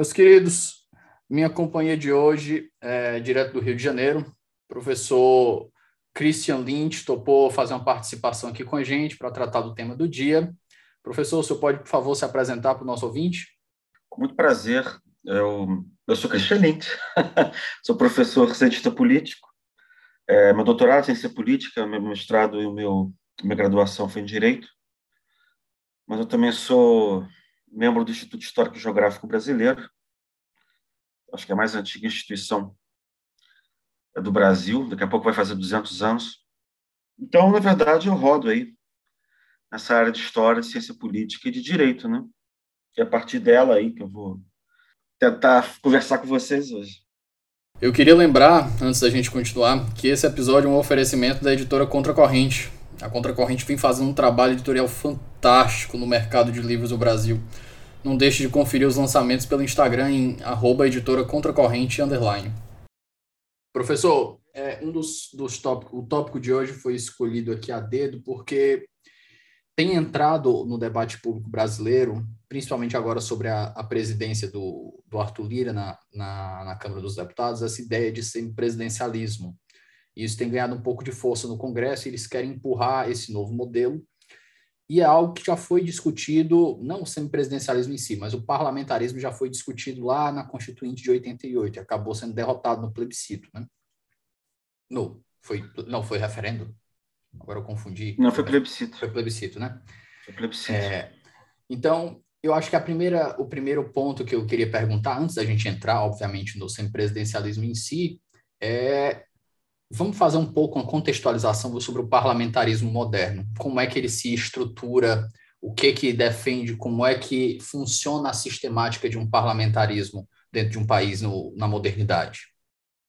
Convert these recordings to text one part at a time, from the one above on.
Meus queridos, minha companhia de hoje é direto do Rio de Janeiro, professor Christian Lynch topou fazer uma participação aqui com a gente para tratar do tema do dia. Professor, o senhor pode, por favor, se apresentar para o nosso ouvinte? Com muito prazer. Eu, eu sou Christian Lynch, sou professor cientista político. É, meu doutorado em ciência política, meu mestrado e meu, minha graduação foi em Direito. Mas eu também sou membro do Instituto Histórico e Geográfico Brasileiro, acho que é a mais antiga instituição do Brasil, daqui a pouco vai fazer 200 anos. Então, na verdade, eu rodo aí nessa área de história, de ciência política e de direito, né? E é a partir dela aí que eu vou tentar conversar com vocês hoje. Eu queria lembrar, antes da gente continuar, que esse episódio é um oferecimento da editora Contracorrente, a Contracorrente vem fazendo um trabalho editorial fantástico no mercado de livros do Brasil. Não deixe de conferir os lançamentos pelo Instagram em arroba editora contracorrente underline. Professor, é, um dos, dos tópicos, o tópico de hoje foi escolhido aqui a dedo porque tem entrado no debate público brasileiro, principalmente agora sobre a, a presidência do, do Arthur Lira na, na, na Câmara dos Deputados, essa ideia de semipresidencialismo. Isso tem ganhado um pouco de força no Congresso e eles querem empurrar esse novo modelo. E é algo que já foi discutido, não o semipresidencialismo em si, mas o parlamentarismo já foi discutido lá na Constituinte de 88 e acabou sendo derrotado no plebiscito. Né? No, foi, não, foi referendo? Agora eu confundi. Não, foi plebiscito. Foi plebiscito, né? Foi plebiscito. É, então, eu acho que a primeira, o primeiro ponto que eu queria perguntar, antes da gente entrar, obviamente, no semipresidencialismo em si, é Vamos fazer um pouco uma contextualização sobre o parlamentarismo moderno. Como é que ele se estrutura, o que que defende, como é que funciona a sistemática de um parlamentarismo dentro de um país no, na modernidade?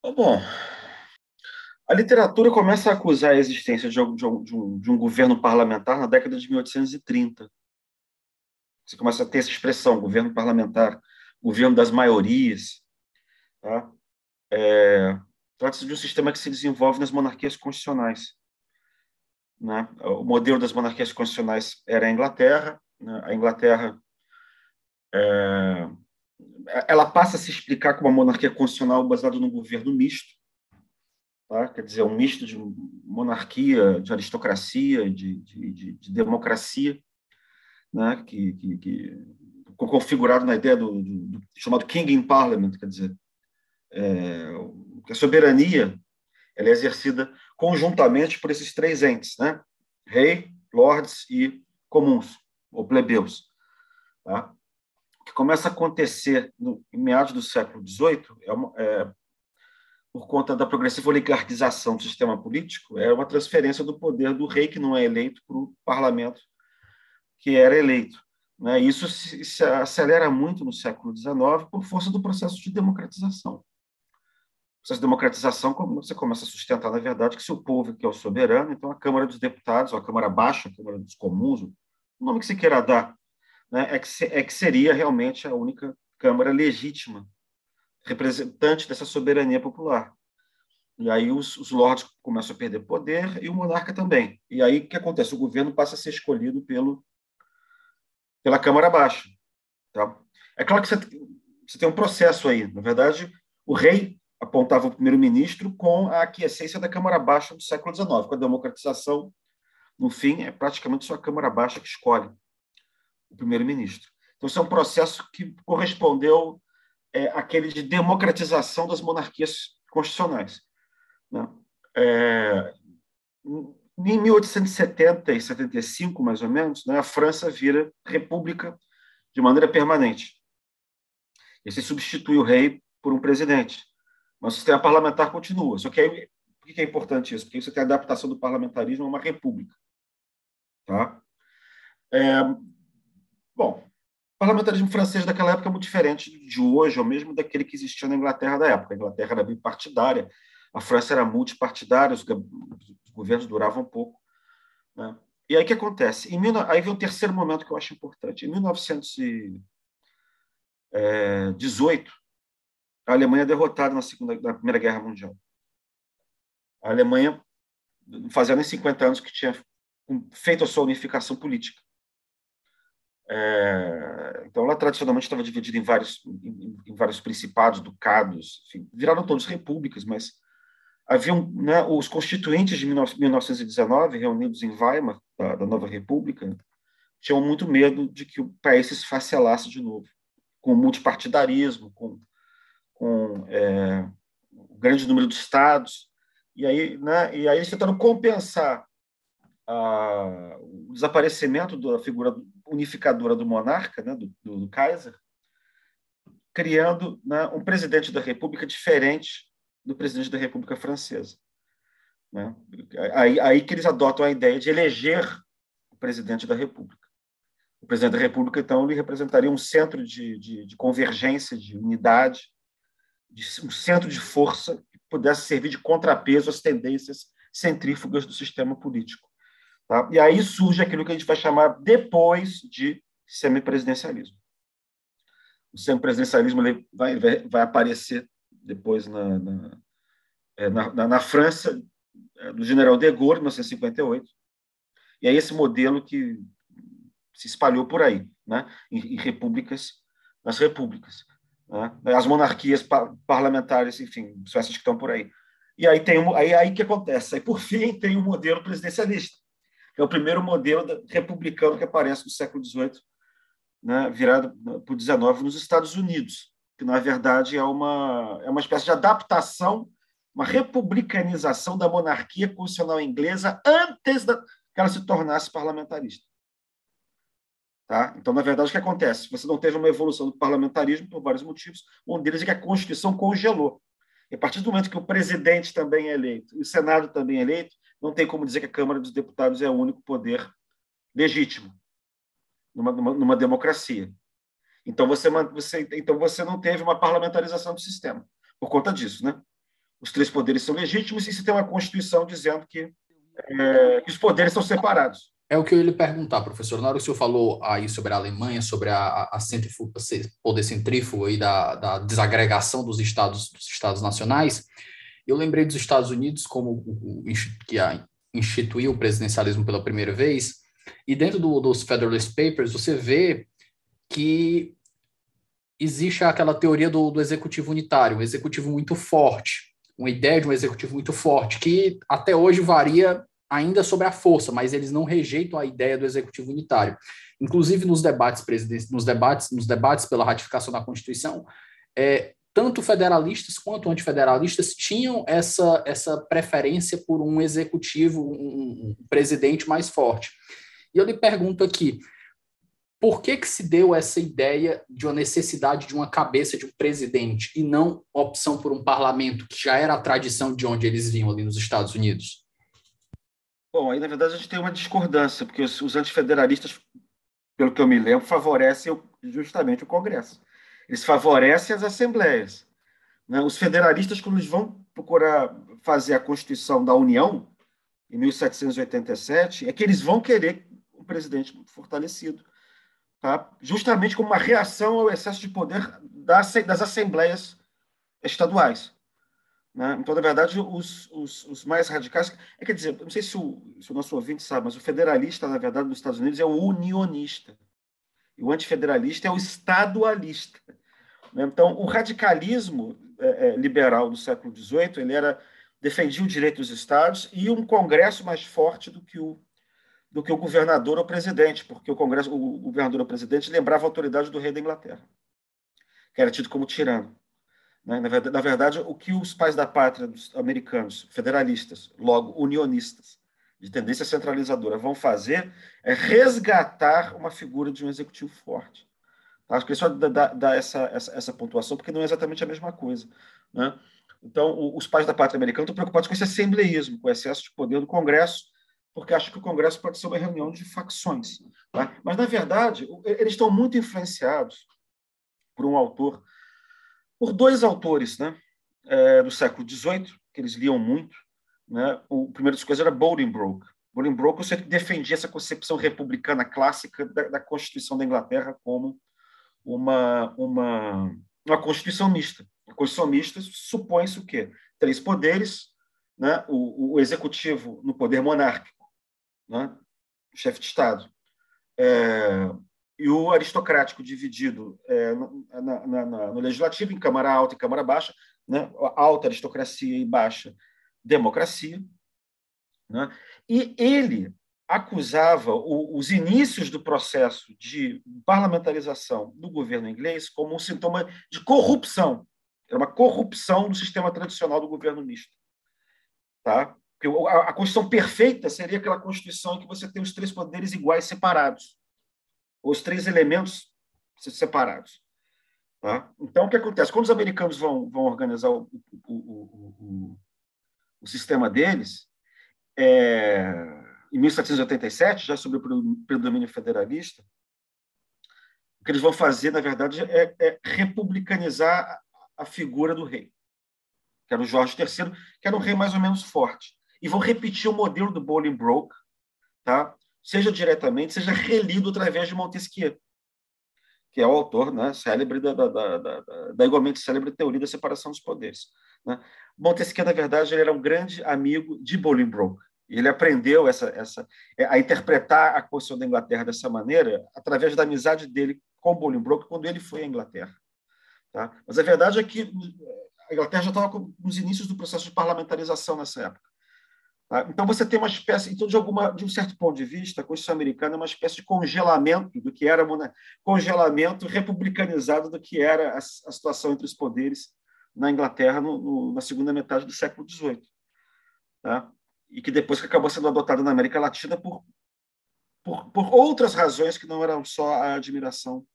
Bom, a literatura começa a acusar a existência de um, de, um, de um, governo parlamentar na década de 1830. Você começa a ter essa expressão, governo parlamentar, governo das maiorias. Tá? É, Trata-se de um sistema que se desenvolve nas monarquias constitucionais. Né? O modelo das monarquias constitucionais era a Inglaterra. Né? A Inglaterra é, ela passa a se explicar como uma monarquia constitucional baseada no governo misto, tá? quer dizer, um misto de monarquia, de aristocracia, de, de, de, de democracia, né? que, que, que, configurado na ideia do, do, do, chamado King in Parliament, quer dizer, é, a soberania ela é exercida conjuntamente por esses três entes, né? Rei, lords e comuns, ou plebeus. Tá? O que começa a acontecer no, em meados do século XVIII é, uma, é por conta da progressiva oligarquização do sistema político, é uma transferência do poder do rei, que não é eleito, para o parlamento, que era eleito. Né? Isso se, se acelera muito no século XIX por força do processo de democratização processo de democratização, você começa a sustentar, na verdade, que se o povo que é o soberano, então a Câmara dos Deputados, ou a Câmara Baixa, a Câmara dos Comuns, o nome que se queira dar, né, é, que se, é que seria realmente a única Câmara legítima, representante dessa soberania popular. E aí os, os lords começam a perder poder e o monarca também. E aí o que acontece? O governo passa a ser escolhido pelo, pela Câmara Baixa. Tá? É claro que você, você tem um processo aí. Na verdade, o rei apontava o primeiro-ministro com a aquiescência da Câmara Baixa do século XIX. Com a democratização, no fim, é praticamente só a Câmara Baixa que escolhe o primeiro-ministro. Então, isso é um processo que correspondeu é, àquele de democratização das monarquias constitucionais. Né? É, em 1870 e 75, mais ou menos, né, a França vira república de maneira permanente. E se substitui o rei por um presidente Mas o sistema parlamentar continua. Só que aí, por que é importante isso? Porque você tem a adaptação do parlamentarismo a uma república. Tá? É, bom, o parlamentarismo francês daquela época é muito diferente de hoje, ou mesmo daquele que existia na Inglaterra da época. A Inglaterra era bipartidária, a França era multipartidária, os, os governos duravam pouco. Né? E aí o que acontece? Em, aí vem o terceiro momento que eu acho importante. Em 1918, a Alemanha derrotada na, segunda, na Primeira Guerra Mundial. A Alemanha fazia nem 50 anos que tinha feito a sua unificação política. É, então, ela tradicionalmente estava dividida em vários, em, em vários principados, ducados, enfim, viraram todos repúblicas, mas haviam né, os constituintes de 1919, reunidos em Weimar, da, da, nova república, tinham muito medo de que o país se esfacelasse de novo, com multipartidarismo, com com é, o grande número de estados, e aí, né, e aí eles compensar a, o desaparecimento da figura unificadora do monarca, né, do, do, do Kaiser, criando né, um presidente da República diferente do presidente da República Francesa. Né? Aí, aí que eles adotam a ideia de eleger o presidente da República. O presidente da República, então, ele representaria um centro de, de, de convergência, de unidade, de um centro de força que pudesse servir de contrapeso às tendências centrífugas do sistema político. Tá? E aí surge aquilo que a gente vai chamar depois de semipresidencialismo. O semipresidencialismo ele vai, vai, aparecer depois na, na, é, na, na França, é, do general de Gaulle, em 1958. E é esse modelo que se espalhou por aí, né? em, em repúblicas, nas repúblicas né? as monarquias parlamentares, enfim, essas que estão por aí. E aí tem aí, aí que acontece? Aí, por fim, tem o modelo presidencialista, que é o primeiro modelo republicano que aparece no século XVIII, né, virado para o XIX nos Estados Unidos, que, na verdade, é uma, é uma espécie de adaptação, uma republicanização da monarquia constitucional inglesa antes da, que ela se tornasse parlamentarista. Tá? Então, na verdade, o que acontece? Você não teve uma evolução do parlamentarismo por vários motivos. Um deles é que a Constituição congelou. E a partir do momento que o presidente também é eleito e o Senado também é eleito, não tem como dizer que a Câmara dos Deputados é o único poder legítimo numa, numa, numa democracia. Então você, você, então você não teve uma parlamentarização do sistema por conta disso, né? Os três poderes são legítimos e se tem uma Constituição dizendo que, é, que os poderes são separados. É o que eu ia lhe perguntar, professor. Na hora que o senhor falou aí sobre a Alemanha, sobre a, a, a poder centrífugo aí da, da desagregação dos estados, dos estados nacionais, eu lembrei dos Estados Unidos como o, o que instituiu o presidencialismo pela primeira vez, e dentro do, dos Federalist Papers você vê que existe aquela teoria do, do executivo unitário, um executivo muito forte, uma ideia de um executivo muito forte, que até hoje varia ainda sobre a força, mas eles não rejeitam a ideia do executivo unitário. Inclusive nos debates presidentes, nos debates, nos debates pela ratificação da Constituição, é, tanto federalistas quanto antifederalistas tinham essa, essa preferência por um executivo, um, um presidente mais forte. E eu lhe pergunto aqui, por que, que se deu essa ideia de uma necessidade de uma cabeça de um presidente e não opção por um parlamento, que já era a tradição de onde eles vinham ali nos Estados Unidos? Bom, aí na verdade a gente tem uma discordância, porque os, os antifederalistas, pelo que eu me lembro, favorecem justamente o Congresso. Eles favorecem as assembleias. Né? Os federalistas, quando eles vão procurar fazer a Constituição da União, em 1787, é que eles vão querer o presidente fortalecido, tá? justamente como uma reação ao excesso de poder das, das assembleias estaduais. Né? Então, na verdade, os, os, os, mais radicais. É, quer dizer, não sei se o, se o nosso ouvinte sabe, mas o federalista, na verdade, nos Estados Unidos é o unionista. E o antifederalista é o estadualista. Né? Então, o radicalismo é, é, liberal do século XVIII ele era defendia o direito dos estados e um congresso mais forte do que o do que o governador ou presidente, porque o congresso, o governador ou presidente lembrava a autoridade do rei da Inglaterra, que era tido como tirano. Né? Na, verdade, na verdade, o que os pais da pátria dos americanos, federalistas, logo unionistas, de tendência centralizadora, vão fazer é resgatar uma figura de um executivo forte. Tá? Acho que só dar, essa, essa, essa, pontuação, porque não é exatamente a mesma coisa. Né? Então, os pais da pátria americana estão preocupados com esse assembleísmo, com o excesso de poder do Congresso, porque acham que o Congresso pode ser uma reunião de facções. Tá? Mas, na verdade, eles estão muito influenciados por um autor, por dois autores né, é, do século XVIII, que eles liam muito. Né? O primeiro dos coisas era Bolingbroke. Bolingbroke sempre defendia essa concepção republicana clássica da, da Constituição da Inglaterra como uma, uma, uma Constituição mista. A Constituição mista supõe-se o quê? Três poderes, né? o, o executivo no poder monárquico, né? chefe de Estado, é, e o aristocrático dividido é, na, na, na, no legislativo em Câmara Alta e Câmara Baixa, né? alta aristocracia e baixa democracia. Né? E ele acusava o, os inícios do processo de parlamentarização do governo inglês como um sintoma de corrupção. Era uma corrupção do sistema tradicional do governo misto. Tá? A, a Constituição perfeita seria aquela Constituição em que você tem os três poderes iguais separados, os três elementos separados. Tá? Então, o que acontece? Quando os americanos vão, vão organizar o, o, o, o sistema deles, é, em 1787, já sobre o predomínio federalista, o que eles vão fazer, na verdade, é, é republicanizar a figura do rei, que era o Jorge III, que era um rei mais ou menos forte. E vão repetir o modelo do Bolingbroke, tá? Seja diretamente, seja relido através de Montesquieu, que é o autor né, célebre da, da, da, da, igualmente célebre teoria da separação dos poderes. Né? Montesquieu, na verdade, ele era um grande amigo de Bolingbroke. Ele aprendeu essa, essa, é, a interpretar a Constituição da Inglaterra dessa maneira através da amizade dele com Bolingbroke quando ele foi à Inglaterra. Tá? Mas a verdade é que a Inglaterra já estava nos inícios do processo de parlamentarização nessa época. Tá? Então você tem uma espécie, então de alguma, de um certo ponto de vista, a Constituição americana é uma espécie de congelamento do que era congelamento republicanizado do que era a, a situação entre os poderes na Inglaterra no, no, na segunda metade do século XVIII. Tá? e que depois acabou sendo adotado na América Latina por, por, por outras razões que não eram só a admiração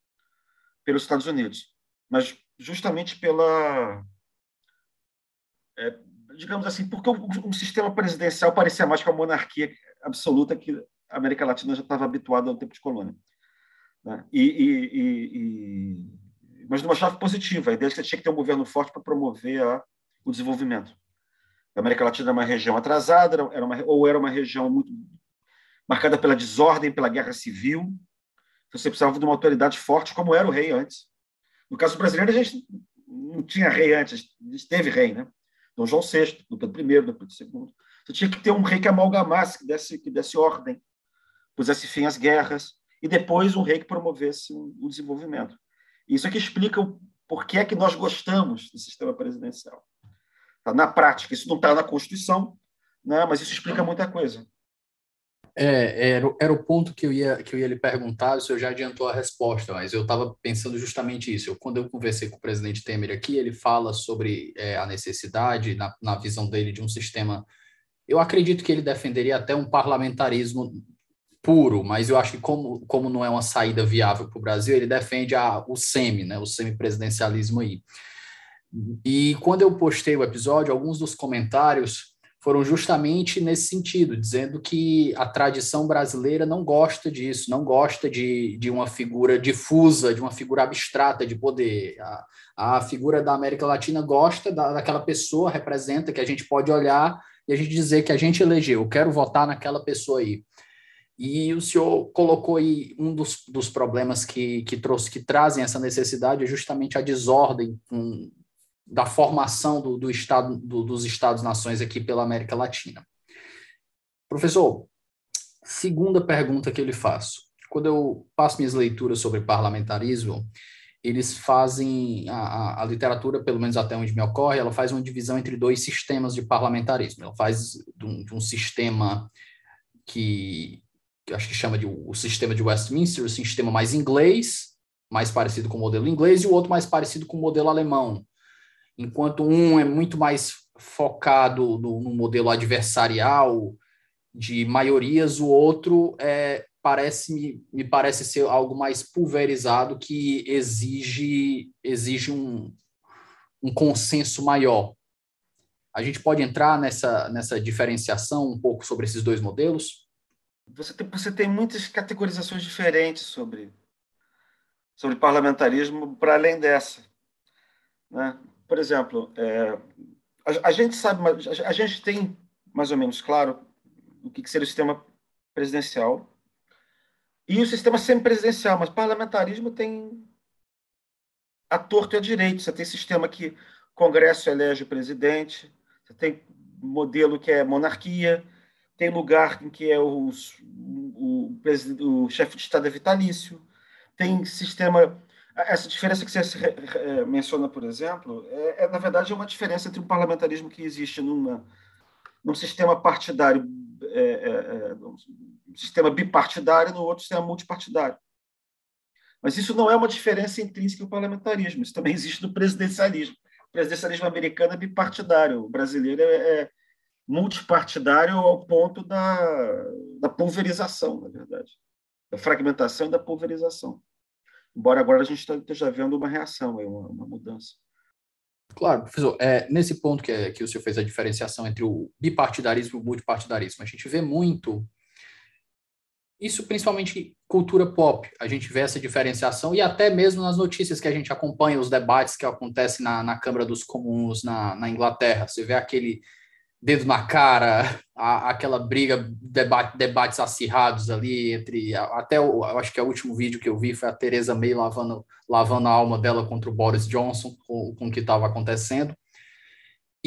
pelos Estados Unidos, mas justamente pela, é, digamos assim, porque um, sistema presidencial parecia mais com a monarquia absoluta que a América Latina já estava habituada ao tempo de colônia. Né? E, e, e, mas numa chave positiva, a ideia é que você tinha que ter um governo forte para promover a, o desenvolvimento. A América Latina era uma região atrasada, era uma, ou era uma região muito marcada pela desordem, pela guerra civil. Então, você precisava de uma autoridade forte, como era o rei antes. No caso brasileiro, a gente não tinha rei antes, a gente teve rei, né? Dom João VI, do Pedro I, do Pedro II. Você tinha que ter um rei que amalgamasse, que desse, que desse ordem, pusesse fim às guerras, e depois um rei que promovesse o desenvolvimento. Isso é que explica o porquê é que nós gostamos do sistema presidencial. Tá? Na prática, isso não está na Constituição, né? mas isso explica muita coisa. É, era, era o ponto que eu, ia, que eu ia lhe perguntar, o senhor já adiantou a resposta, mas eu estava pensando justamente isso. Eu, quando eu conversei com o presidente Temer aqui, ele fala sobre é, a necessidade, na, na visão dele, de um sistema. Eu acredito que ele defenderia até um parlamentarismo puro, mas eu acho que como, como não é uma saída viável para o Brasil, ele defende a, o semi, né, o semipresidencialismo aí. E quando eu postei o episódio, alguns dos comentários foram justamente nesse sentido, dizendo que a tradição brasileira não gosta disso, não gosta de, de uma figura difusa, de uma figura abstrata de poder. A, a figura da América Latina gosta da, daquela pessoa, representa, que a gente pode olhar e a gente dizer que a gente elegeu, eu quero votar naquela pessoa aí. E o senhor colocou aí um dos, dos problemas que, que, trouxe, que trazem essa necessidade é justamente a desordem com, da formação do, do estado, do, dos Estados-nações aqui pela América Latina. Professor, segunda pergunta que eu lhe faço. Quando eu passo minhas leituras sobre parlamentarismo, eles fazem, a, a, literatura, pelo menos até onde me ocorre, ela faz uma divisão entre dois sistemas de parlamentarismo. Ela faz de um, de um sistema que, que acho que chama de o sistema de Westminster, o sistema mais inglês, mais parecido com o modelo inglês, e o outro mais parecido com o modelo alemão, enquanto um é muito mais focado no, no modelo adversarial de maiorias, o outro é, parece me, me parece ser algo mais pulverizado que exige exige um, um consenso maior. A gente pode entrar nessa, nessa diferenciação um pouco sobre esses dois modelos? Você tem, você tem muitas categorizações diferentes sobre, sobre parlamentarismo para além dessa. Né? Por exemplo, é, a, a, gente sabe, a, a gente tem mais ou menos claro o que, que seria o sistema presidencial e o sistema semipresidencial, mas parlamentarismo tem a torto e a direito. Você tem sistema que o Congresso elege o presidente, você tem modelo que é monarquia, tem lugar em que é o, o, o chefe de Estado é vitalício, tem sistema. Essa diferença que você menciona, por exemplo, é, é, na verdade é uma diferença entre um parlamentarismo que existe numa, num sistema partidário, é, é, é um sistema bipartidário, no outro sistema multipartidário. Mas isso não é uma diferença intrínseca ao parlamentarismo, isso também existe no presidencialismo. O presidencialismo americano é bipartidário, o brasileiro é, é multipartidário ao ponto da, da pulverização, na verdade, da fragmentação e da pulverização. Embora agora a gente esteja vendo uma reação, uma, uma mudança. Claro, professor, é, nesse ponto que, é, que o senhor fez a diferenciação entre o bipartidarismo e o multipartidarismo, a gente vê muito isso principalmente cultura pop, a gente vê essa diferenciação e até mesmo nas notícias que a gente acompanha, os debates que acontecem na, na Câmara dos Comuns na, na Inglaterra. Você vê aquele dedo na cara, a, aquela briga, debate, debates acirrados ali entre. Até o, eu acho que o último vídeo que eu vi foi a Teresa May lavando, lavando a alma dela contra o Boris Johnson, com, com o que estava acontecendo.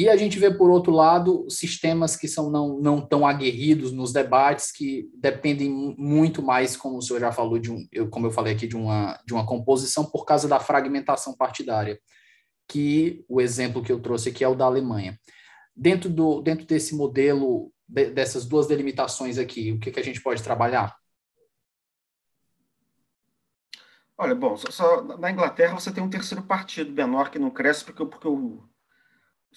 E a gente vê, por outro lado, sistemas que são não, não tão aguerridos nos debates, que dependem muito mais, como o senhor já falou, de um, eu, como eu falei aqui, de uma, de uma composição por causa da fragmentação partidária, que o exemplo que eu trouxe aqui é o da Alemanha. Dentro, do, dentro desse modelo, de, dessas duas delimitações aqui, o que, que a gente pode trabalhar? Olha, bom, só, só, na Inglaterra você tem um terceiro partido menor que não cresce porque, porque o,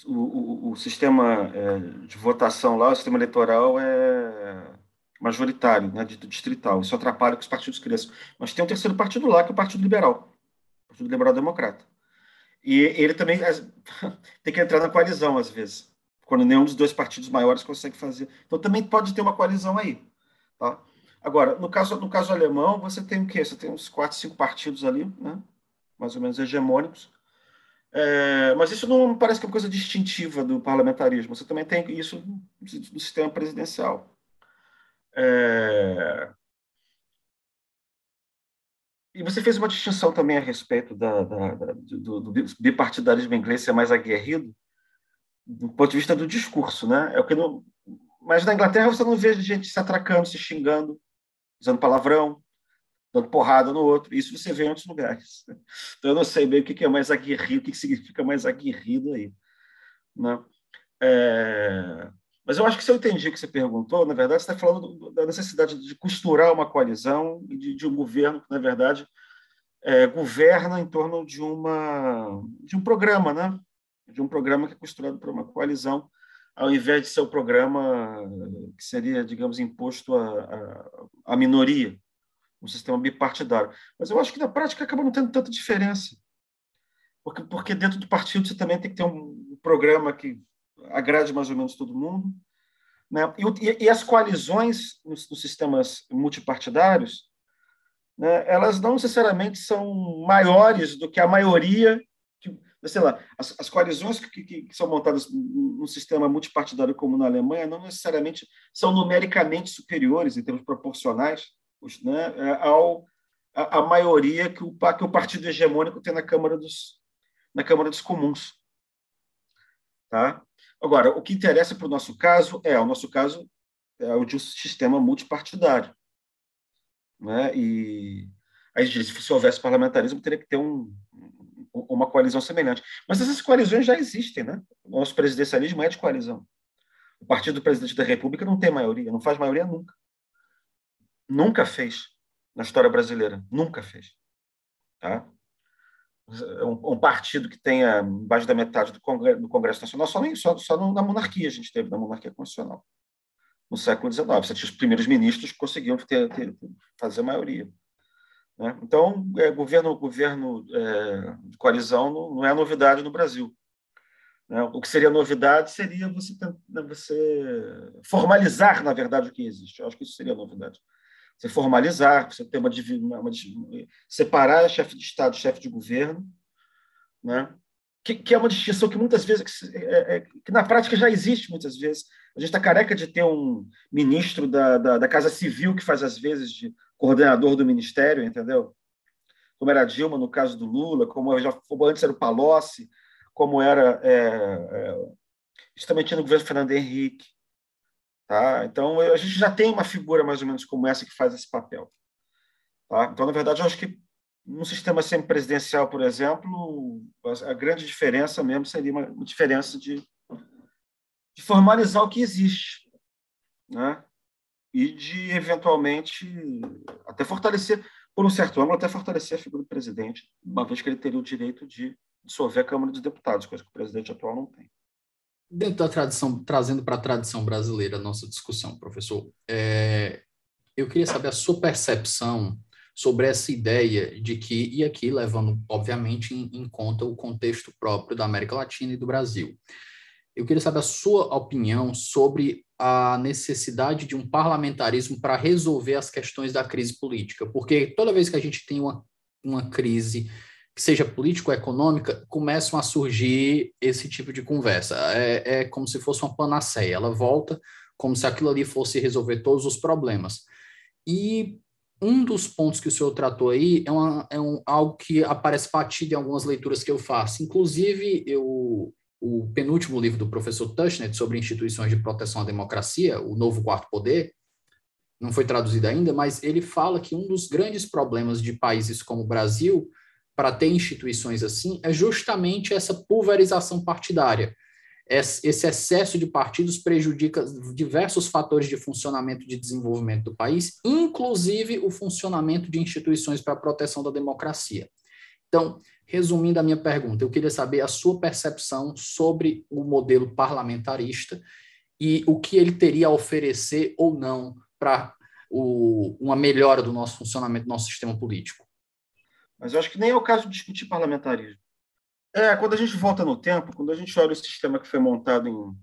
o, o, o sistema é, de votação lá, o sistema eleitoral é majoritário, né, distrital. Isso atrapalha que os partidos cresçam. Mas tem um terceiro partido lá, que é o Partido Liberal, o Partido Liberal Democrata. E ele também tem que entrar na coalizão, às vezes, quando nenhum dos dois partidos maiores consegue fazer. Então também pode ter uma coalizão aí. Tá? Agora, no caso, no caso alemão, você tem o quê? Você tem uns quatro, cinco partidos ali, né? mais ou menos hegemônicos, é, mas isso não parece que é uma coisa distintiva do parlamentarismo. Você também tem isso no sistema presidencial. É... E você fez uma distinção também a respeito da, da, da, do, do, bipartidarismo inglês ser mais aguerrido, do ponto de vista do discurso, né? É o que não... Mas na Inglaterra você não vê gente se atracando, se xingando, usando palavrão, dando porrada no outro. Isso você vê em outros lugares. Então, eu não sei bem o que é mais aguerrido, o que significa mais aguerrido aí. Né? É... Mas eu acho que se eu entendi o que você perguntou, na verdade, você está falando da necessidade de costurar uma coalizão e de, de um governo que, na verdade, é, governa em torno de, uma, de um programa, né? De um programa que é costurado por uma coalizão, ao invés de ser o programa que seria, digamos, imposto à minoria um sistema bipartidário. Mas eu acho que na prática acaba não tendo tanta diferença. Porque, porque dentro do partido você também tem que ter um programa que agrade mais ou menos todo mundo. Né? E, e as coalizões nos, nos, sistemas multipartidários, né, elas não necessariamente são maiores do que a maioria. Sei lá, as, as coalizões que, que, que, são montadas num sistema multipartidário como na Alemanha não necessariamente são numericamente superiores em termos proporcionais né, é, ao, a, a, maioria que o, que o partido hegemônico tem na Câmara dos, na Câmara dos Comuns. Tá? Agora, o que interessa para o nosso caso é, o nosso caso é o de um sistema multipartidário. Né? E aí, se houvesse parlamentarismo, teria que ter um, uma coalizão semelhante. Mas essas coalizões já existem, né? O nosso presidencialismo é de coalizão. O partido do presidente da República não tem maioria, não faz maioria nunca. Nunca fez na história brasileira. Nunca fez. Tá? Um, um partido que tenha mais da metade do Congresso, do Congresso Nacional, só, nem, só, só na monarquia a gente teve, na monarquia constitucional. No século XIX. Você tinha os primeiros ministros que conseguiam ter, ter, fazer maioria. Né? Então, é, governo, governo é, de coalizão não, não, é novidade no Brasil. Né? O que seria novidade seria você, né, você formalizar, na verdade, o que existe. Eu acho que isso seria novidade. Você formalizar, você ter uma, uma, uma separar chefe de Estado, chefe de governo, né? que, que, é uma distinção que muitas vezes, que, é, é, que, na prática já existe muitas vezes. A gente está careca de ter um ministro da, da, da, Casa Civil que faz às vezes de coordenador do ministério, entendeu? Como era Dilma no caso do Lula, como já antes era o Palocci, como era é, é, no governo Fernando Henrique. Tá? Então, a gente já tem uma figura mais ou menos como essa que faz esse papel. Tá? Então, na verdade, eu acho que no sistema semipresidencial, por exemplo, a grande diferença mesmo seria uma diferença de, de formalizar o que existe, né? E de, eventualmente, até fortalecer, por um certo ângulo, até fortalecer a figura do presidente, uma vez que ele teria o direito de dissolver a Câmara dos Deputados, coisa que o presidente atual não tem. Dentro da tradição, trazendo para a tradição brasileira a nossa discussão, professor, é, eu queria saber a sua percepção sobre essa ideia de que, e aqui levando, obviamente, em, em, conta o contexto próprio da América Latina e do Brasil. Eu queria saber a sua opinião sobre a necessidade de um parlamentarismo para resolver as questões da crise política, porque toda vez que a gente tem uma, uma crise que seja político-econômica, começam a surgir esse tipo de conversa. É, é como se fosse uma panaceia, ela volta como se aquilo ali fosse resolver todos os problemas. E um dos pontos que o senhor tratou aí é, uma, é um, algo que aparece batido em algumas leituras que eu faço. Inclusive, eu, o penúltimo livro do professor Tushnet sobre instituições de proteção à democracia, O Novo Quarto Poder, não foi traduzido ainda, mas ele fala que um dos grandes problemas de países como o Brasil para ter instituições assim é justamente essa pulverização partidária esse excesso de partidos prejudica diversos fatores de funcionamento e de desenvolvimento do país, inclusive o funcionamento de instituições para a proteção da democracia. Então, resumindo a minha pergunta, eu queria saber a sua percepção sobre o modelo parlamentarista e o que ele teria a oferecer ou não para uma melhora do nosso funcionamento, do nosso sistema político. Mas eu acho que nem é o caso de discutir parlamentarismo. É, quando a gente volta no tempo, quando a gente olha o sistema que foi montado em.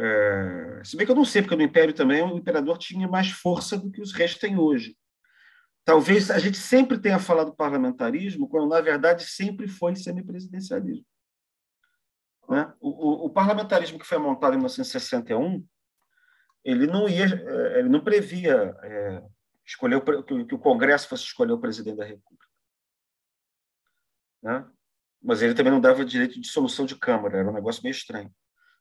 É, se bem que eu não sei, porque no Império também o imperador tinha mais força do que os restos têm hoje. Talvez a gente sempre tenha falado parlamentarismo, quando na verdade sempre foi semipresidencialismo. Né? O, o, o parlamentarismo que foi montado em 1961, ele não ia, é, ele não previa é, escolher o, que o Congresso fosse escolher o presidente da República. Né? mas ele também não dava direito de dissolução de Câmara, era um negócio meio estranho.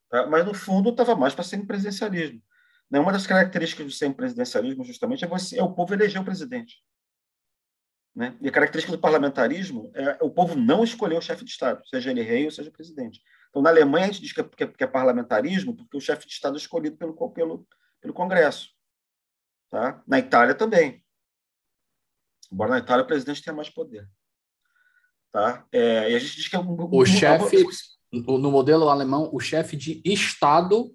Tá? Mas, no fundo, estava mais para semipresidencialismo. Né? Uma das características do semipresidencialismo, justamente, é, você, é o povo eleger o presidente. Né? E a característica do parlamentarismo é o povo não escolher o chefe de Estado, seja ele rei ou seja presidente. Então, na Alemanha, a gente diz que é, que é parlamentarismo porque o chefe de Estado é escolhido pelo, pelo, pelo Congresso. Tá? Na Itália também. Embora na Itália o presidente tenha mais poder. Tá? É, e a gente diz que é um, o chefe, no modelo alemão, o chefe de Estado,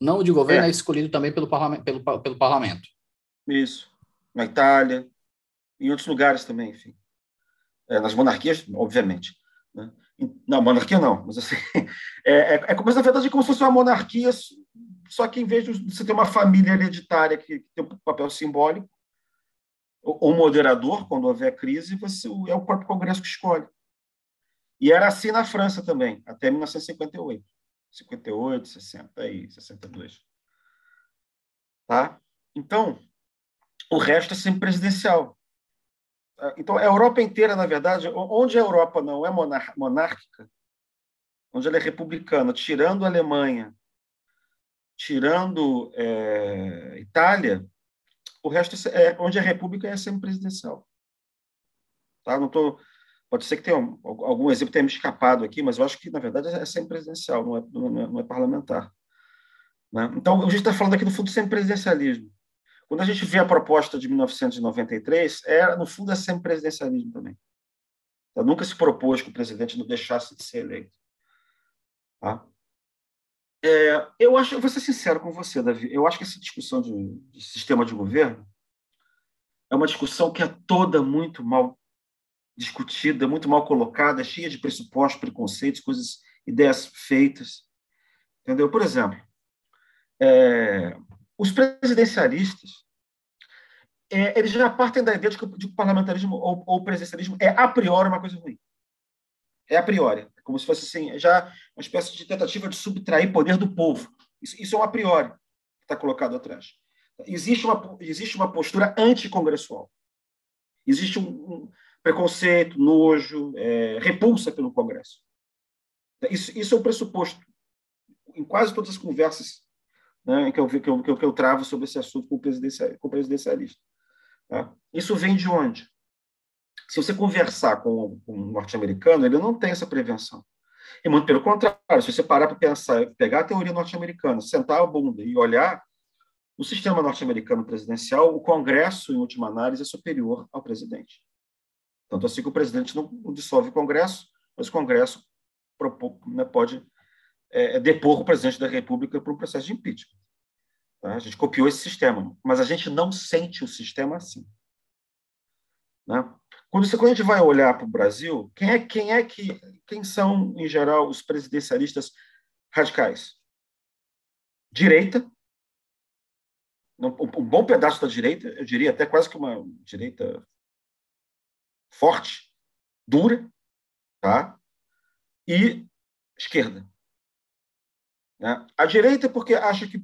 não de governo, é, é escolhido também pelo parlamento, pelo, pelo parlamento. Isso. Na Itália, em outros lugares também, enfim. É, nas monarquias, obviamente. Né? Não, monarquia não, mas assim, é, é, é como, na verdade, como se fosse uma monarquia, só que em vez de você ter uma família hereditária que, que tem um papel simbólico, o moderador, quando houver crise, você, é o próprio Congresso que escolhe. E era assim na França também, até 1958. 58, 60 e 62. Tá? Então, o resto é sempre presidencial. Então, a Europa inteira, na verdade, onde a Europa não é monárquica, onde ela é republicana, tirando a Alemanha, tirando é, Itália, o resto é, é onde a república é semipresidencial. Tá? Não tô, pode ser que tenha um, algum exemplo tenha me escapado aqui, mas eu acho que, na verdade, é semipresidencial, não é, não é, não é parlamentar. Né? Então, a gente está falando aqui, no fundo, semipresidencialismo. Quando a gente vê a proposta de 1993, é, no fundo, é semipresidencialismo também. Tá? Nunca se propôs que o presidente não deixasse de ser eleito. Tá? É, eu acho, eu vou ser sincero com você, Davi. Eu acho que essa discussão de, de, sistema de governo é uma discussão que é toda muito mal discutida, muito mal colocada, cheia de pressupostos, preconceitos, coisas ideias feitas. Entendeu? Por exemplo, é, os presidencialistas é, eles já partem da ideia de que, de que o parlamentarismo ou, ou, o presidencialismo é a priori uma coisa ruim. É a priori. É como se fosse assim, já uma espécie de tentativa de subtrair poder do povo. Isso, isso é um a priori que está colocado atrás. Existe uma, existe uma postura anticongressual. Existe um, um preconceito, nojo, é, repulsa pelo Congresso. Isso, isso é o um pressuposto em quase todas as conversas né, que, eu, que, eu, que, eu, travo sobre esse assunto com o, com o presidencialista. Tá? Isso vem de onde? Se você conversar com, com um norte-americano, ele não tem essa prevenção. E muito pelo contrário, se você parar para pensar, pegar a teoria norte-americana, sentar a bunda e olhar o sistema norte-americano presidencial, o Congresso, em última análise, é superior ao presidente. Tanto assim que o presidente não dissolve o Congresso, mas o Congresso né, pode é, depor o presidente da República por um processo de impeachment. Tá? A gente copiou esse sistema, mas a gente não sente o sistema assim. Né? Quando, você, quando a gente vai olhar para o Brasil, quem é, quem é que quem são em geral os presidencialistas radicais? Direita, um bom pedaço da direita, eu diria até quase que uma direita forte, dura, tá? E esquerda. Né? A direita porque acha que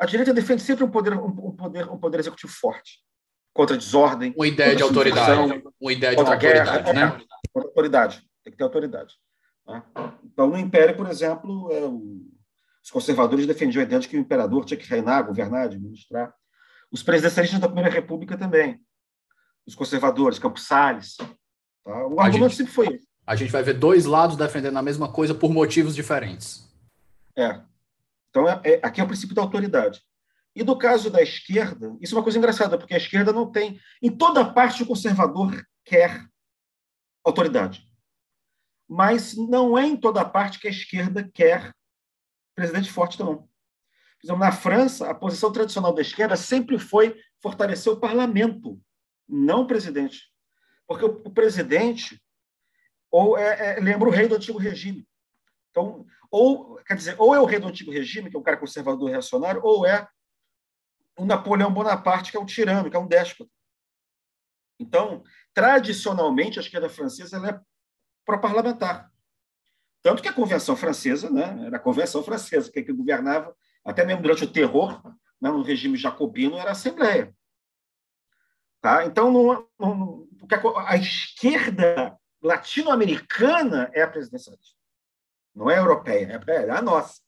a direita defende sempre um poder, um, poder, um poder executivo forte contra a desordem, uma ideia de autoridade, uma ideia de autoridade, guerra, né? Contra autoridade, tem que ter autoridade. Né? Então, no Império, por exemplo, é, o, os conservadores defendiam a ideia de que o imperador tinha que reinar, governar, administrar. Os presidencialistas da Primeira República também. Os conservadores, Campos Salles. Tá? O argumento gente, sempre foi esse. A gente vai ver dois lados defendendo a mesma coisa por motivos diferentes. É. Então, é, é, aqui é o princípio da autoridade. E do caso da esquerda, isso é uma coisa engraçada, porque a esquerda não tem. Em toda parte, o conservador quer autoridade. Mas não é em toda parte que a esquerda quer presidente forte, não. Por exemplo, na França, a posição tradicional da esquerda sempre foi fortalecer o parlamento, não o presidente. Porque o, presidente ou é, é, lembra o rei do antigo regime. Então, ou, quer dizer, ou é o rei do antigo regime, que é um cara conservador reacionário, ou é o Napoleão Bonaparte, que é um tirano, que é um déspota. Então, tradicionalmente, a esquerda francesa ela é pró-parlamentar. Tanto que a Convenção Francesa, né, era a Convenção Francesa, que, que governava, até mesmo durante o terror, né, no regime jacobino, era a Assembleia. Tá? Então, não, não, a esquerda latino-americana é a presidencialista. Não é europeia, é, é a nossa.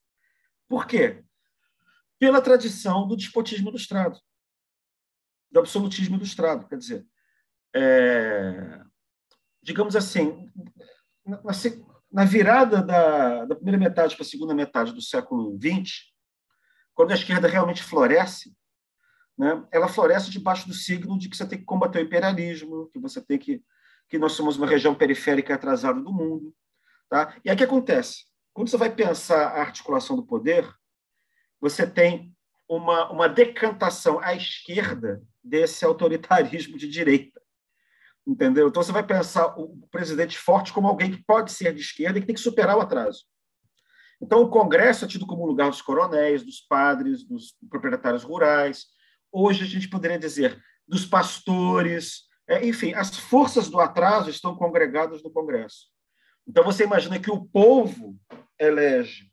Por quê? Pela tradição do despotismo do Estado, do absolutismo do Estado. Quer dizer, é, digamos assim, na, na virada da, da, primeira metade para a segunda metade do século XX, quando a esquerda realmente floresce, né, ela floresce debaixo do signo de que você tem que combater o imperialismo, que você tem que que nós somos uma região periférica atrasada do mundo, Tá? E aí o que acontece? Quando você vai pensar a articulação do poder, você tem uma, uma decantação à esquerda desse autoritarismo de direita. Entendeu? Então você vai pensar o presidente forte como alguém que pode ser de esquerda e que tem que superar o atraso. Então o Congresso é tido como lugar dos coronéis, dos padres, dos proprietários rurais. Hoje a gente poderia dizer dos pastores, é, enfim, as forças do atraso estão congregadas no Congresso. Então, você imagina que o povo elege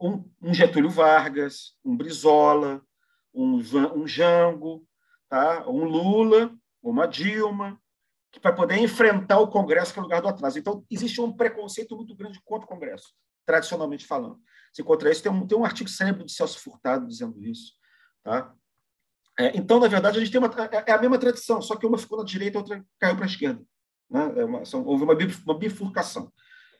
um, um Getúlio Vargas, um Brizola, um, um Jango, tá? um Lula, uma Dilma, que para poder enfrentar o Congresso que é o lugar do atraso. Então, existe um preconceito muito grande contra o Congresso, tradicionalmente falando. Se contra isso, tem um, tem um artigo cérebro de Celso Furtado dizendo isso. Tá? É, então, na verdade, a gente tem uma, é, é a mesma tradição, só que uma ficou na direita a outra caiu para a esquerda. Né? É uma, são, houve uma, bifurcação.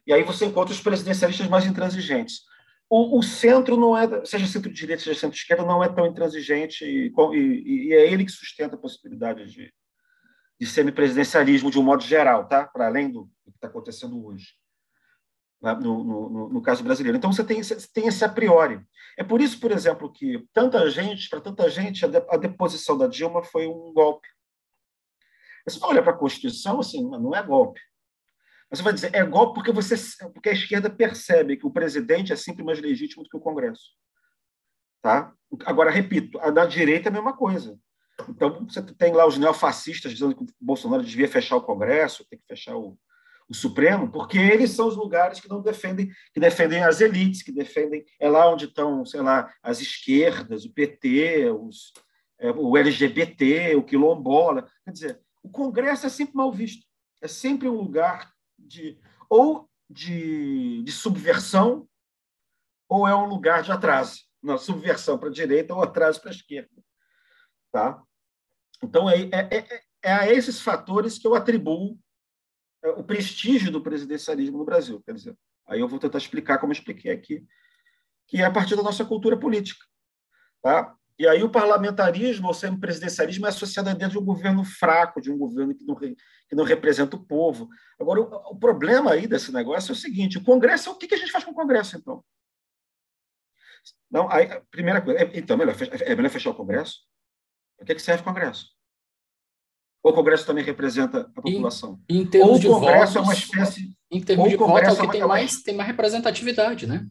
E aí você encontra os presidencialistas mais intransigentes. O, o centro não é, seja centro-direita, seja centro-esquerda, não é tão intransigente e, e, e, é ele que sustenta a possibilidade de, de semipresidencialismo de um modo geral, tá? para além do, do que está acontecendo hoje. Né? No, no, no, caso brasileiro. Então, você tem, você tem esse a priori. É por isso, por exemplo, que tanta gente, para tanta gente, a, de, a deposição da Dilma foi um golpe. Você olha para a Constituição, assim, não é golpe. Você vai dizer, é golpe porque, você, porque a esquerda percebe que o presidente é sempre mais legítimo do que o Congresso. Tá? Agora, repito, a da direita é a mesma coisa. Então, você tem lá os neofascistas dizendo que o Bolsonaro devia fechar o Congresso, tem que fechar o, o Supremo, porque eles são os lugares que não defendem, que defendem as elites, que defendem é lá onde estão, sei lá, as esquerdas, o PT, os, é, o LGBT, o quilombola. Quer dizer, o Congresso é sempre mal visto, é sempre um lugar de ou de, de subversão ou é um lugar de atraso, não, subversão para a direita ou atraso para a esquerda, tá? Então é, é, é, é a esses fatores que eu atribuo é, o prestígio do presidencialismo no Brasil. Quer dizer, aí eu vou tentar explicar como eu expliquei aqui, que é a partir da nossa cultura política. Tá? E aí o parlamentarismo, ou o presidencialismo, é associado dentro de um governo fraco, de um governo que não, que não representa o povo. Agora, o, o, problema aí desse negócio é o seguinte: o Congresso, o que, a gente faz com o Congresso, então? Não, aí, a primeira coisa, é, então, é melhor, é melhor fechar o Congresso? Para que, que serve o Congresso? Ou o Congresso também representa a população? Em, em termos Ou o Congresso votos, é uma espécie. Em termos de voto, é o que é tem, mais, tem mais representatividade, né?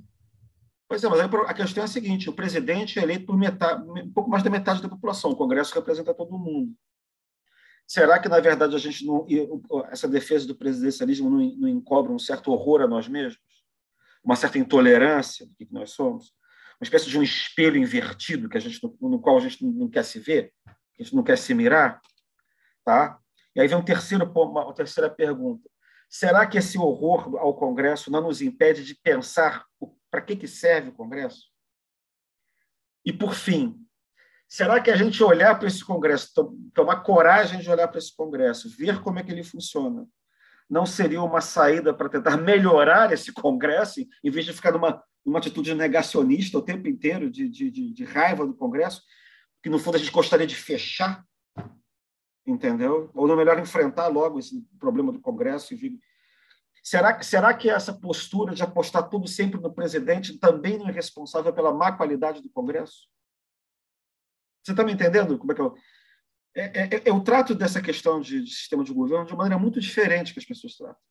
Pois é, mas a questão é a seguinte: o presidente é eleito por metade, um pouco mais da metade da população, o Congresso representa todo mundo. Será que, na verdade, a gente não, essa defesa do presidencialismo não, não encobra um certo horror a nós mesmos? Uma certa intolerância do que nós somos? Uma espécie de um espelho invertido que a gente, no qual a gente não quer se ver, a gente não quer se mirar? Tá? E aí vem um terceiro, uma terceira pergunta. Será que esse horror ao Congresso não nos impede de pensar para que, que serve o Congresso? E, por fim, será que a gente olhar para esse Congresso, tomar coragem de olhar para esse Congresso, ver como é que ele funciona, não seria uma saída para tentar melhorar esse Congresso, em vez de ficar numa, numa atitude negacionista o tempo inteiro, de, de, de raiva do Congresso, que no fundo a gente gostaria de fechar entendeu? Ou não melhor enfrentar logo esse problema do Congresso e vir... Será, será que essa postura de apostar tudo sempre no presidente também não é responsável pela má qualidade do Congresso? Você está me entendendo como é que eu... É, é, é, eu trato dessa questão de, de, sistema de governo de uma maneira muito diferente que as pessoas tratam.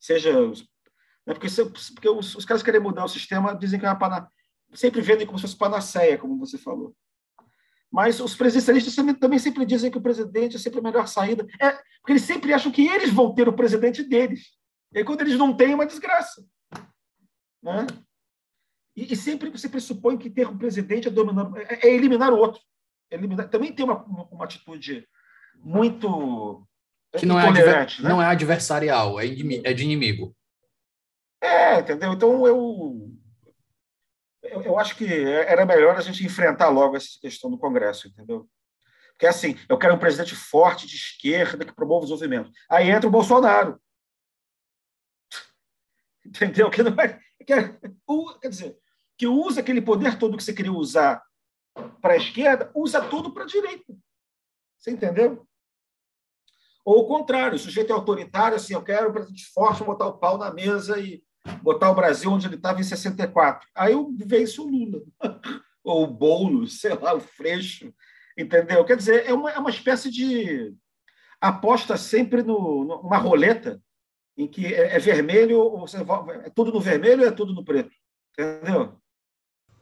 Seja... Né, porque, porque os, os caras querem mudar o sistema, dizem que é uma pana... Sempre vendem como se fosse panaceia, como você falou. Mas os presidencialistas também sempre dizem que o presidente é sempre a melhor saída. É, porque eles sempre acham que eles vão ter o presidente deles. E aí, quando eles não têm, é uma desgraça. Né? E, e sempre você pressupõe que ter um presidente é, dominar, é, é eliminar o outro. Eliminar, também tem uma, uma, uma atitude muito que não é, né? não é adversarial, é, é de inimigo. É, entendeu? Então eu eu, eu acho que era melhor a gente enfrentar logo essa questão do Congresso, entendeu? Porque assim, eu quero um presidente forte, de esquerda, que promova o desenvolvimento. Aí entra o Bolsonaro. Entendeu? Que não é, que é, quer dizer, que usa aquele poder todo que você queria usar para a esquerda, usa tudo para a direita. Você entendeu? Ou o contrário, o sujeito é autoritário, assim, eu quero um presidente forte, botar o pau na mesa e botar o Brasil onde ele estava em 64. Aí vence o Lula, ou o Boulos, sei lá, o Freixo, entendeu? Quer dizer, é uma, é uma espécie de aposta sempre no, numa roleta em que é, é vermelho, você é tudo no vermelho ou é tudo no preto, entendeu?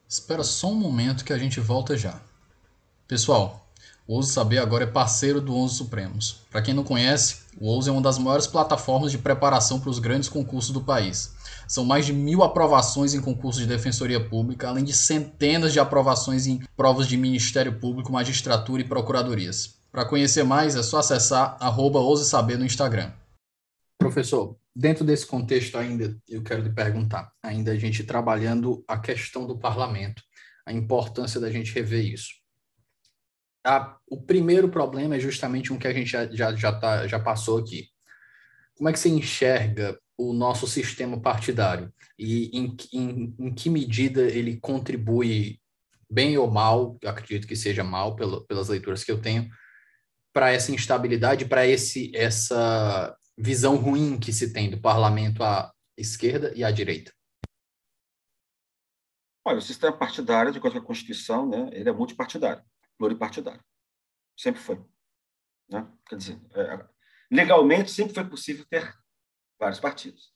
Espera só um momento que a gente volta já. Pessoal, o Ouso Saber agora é parceiro do Onze Supremos. Para quem não conhece, o Ouso é uma das maiores plataformas de preparação para os grandes concursos do país. São mais de mil aprovações em concursos de defensoria pública, além de centenas de aprovações em provas de Ministério Público, magistratura e procuradorias. Para conhecer mais, é só acessar arroba Saber no Instagram. Professor, dentro desse contexto ainda, eu quero lhe perguntar, ainda a gente trabalhando a questão do parlamento, a importância da gente rever isso. A, o primeiro problema é justamente um que a gente já, já, já, tá, já passou aqui. Como é que você enxerga o nosso sistema partidário e em, em, em que medida ele contribui, bem ou mal, acredito que seja mal pelas leituras que eu tenho, para essa instabilidade, para esse essa visão ruim que se tem do parlamento à esquerda e à direita? Olha, o sistema partidário, de acordo com a Constituição, né, ele é multipartidário, pluripartidário. Sempre foi. Né? Quer dizer, é, legalmente sempre foi possível ter Vários partidos.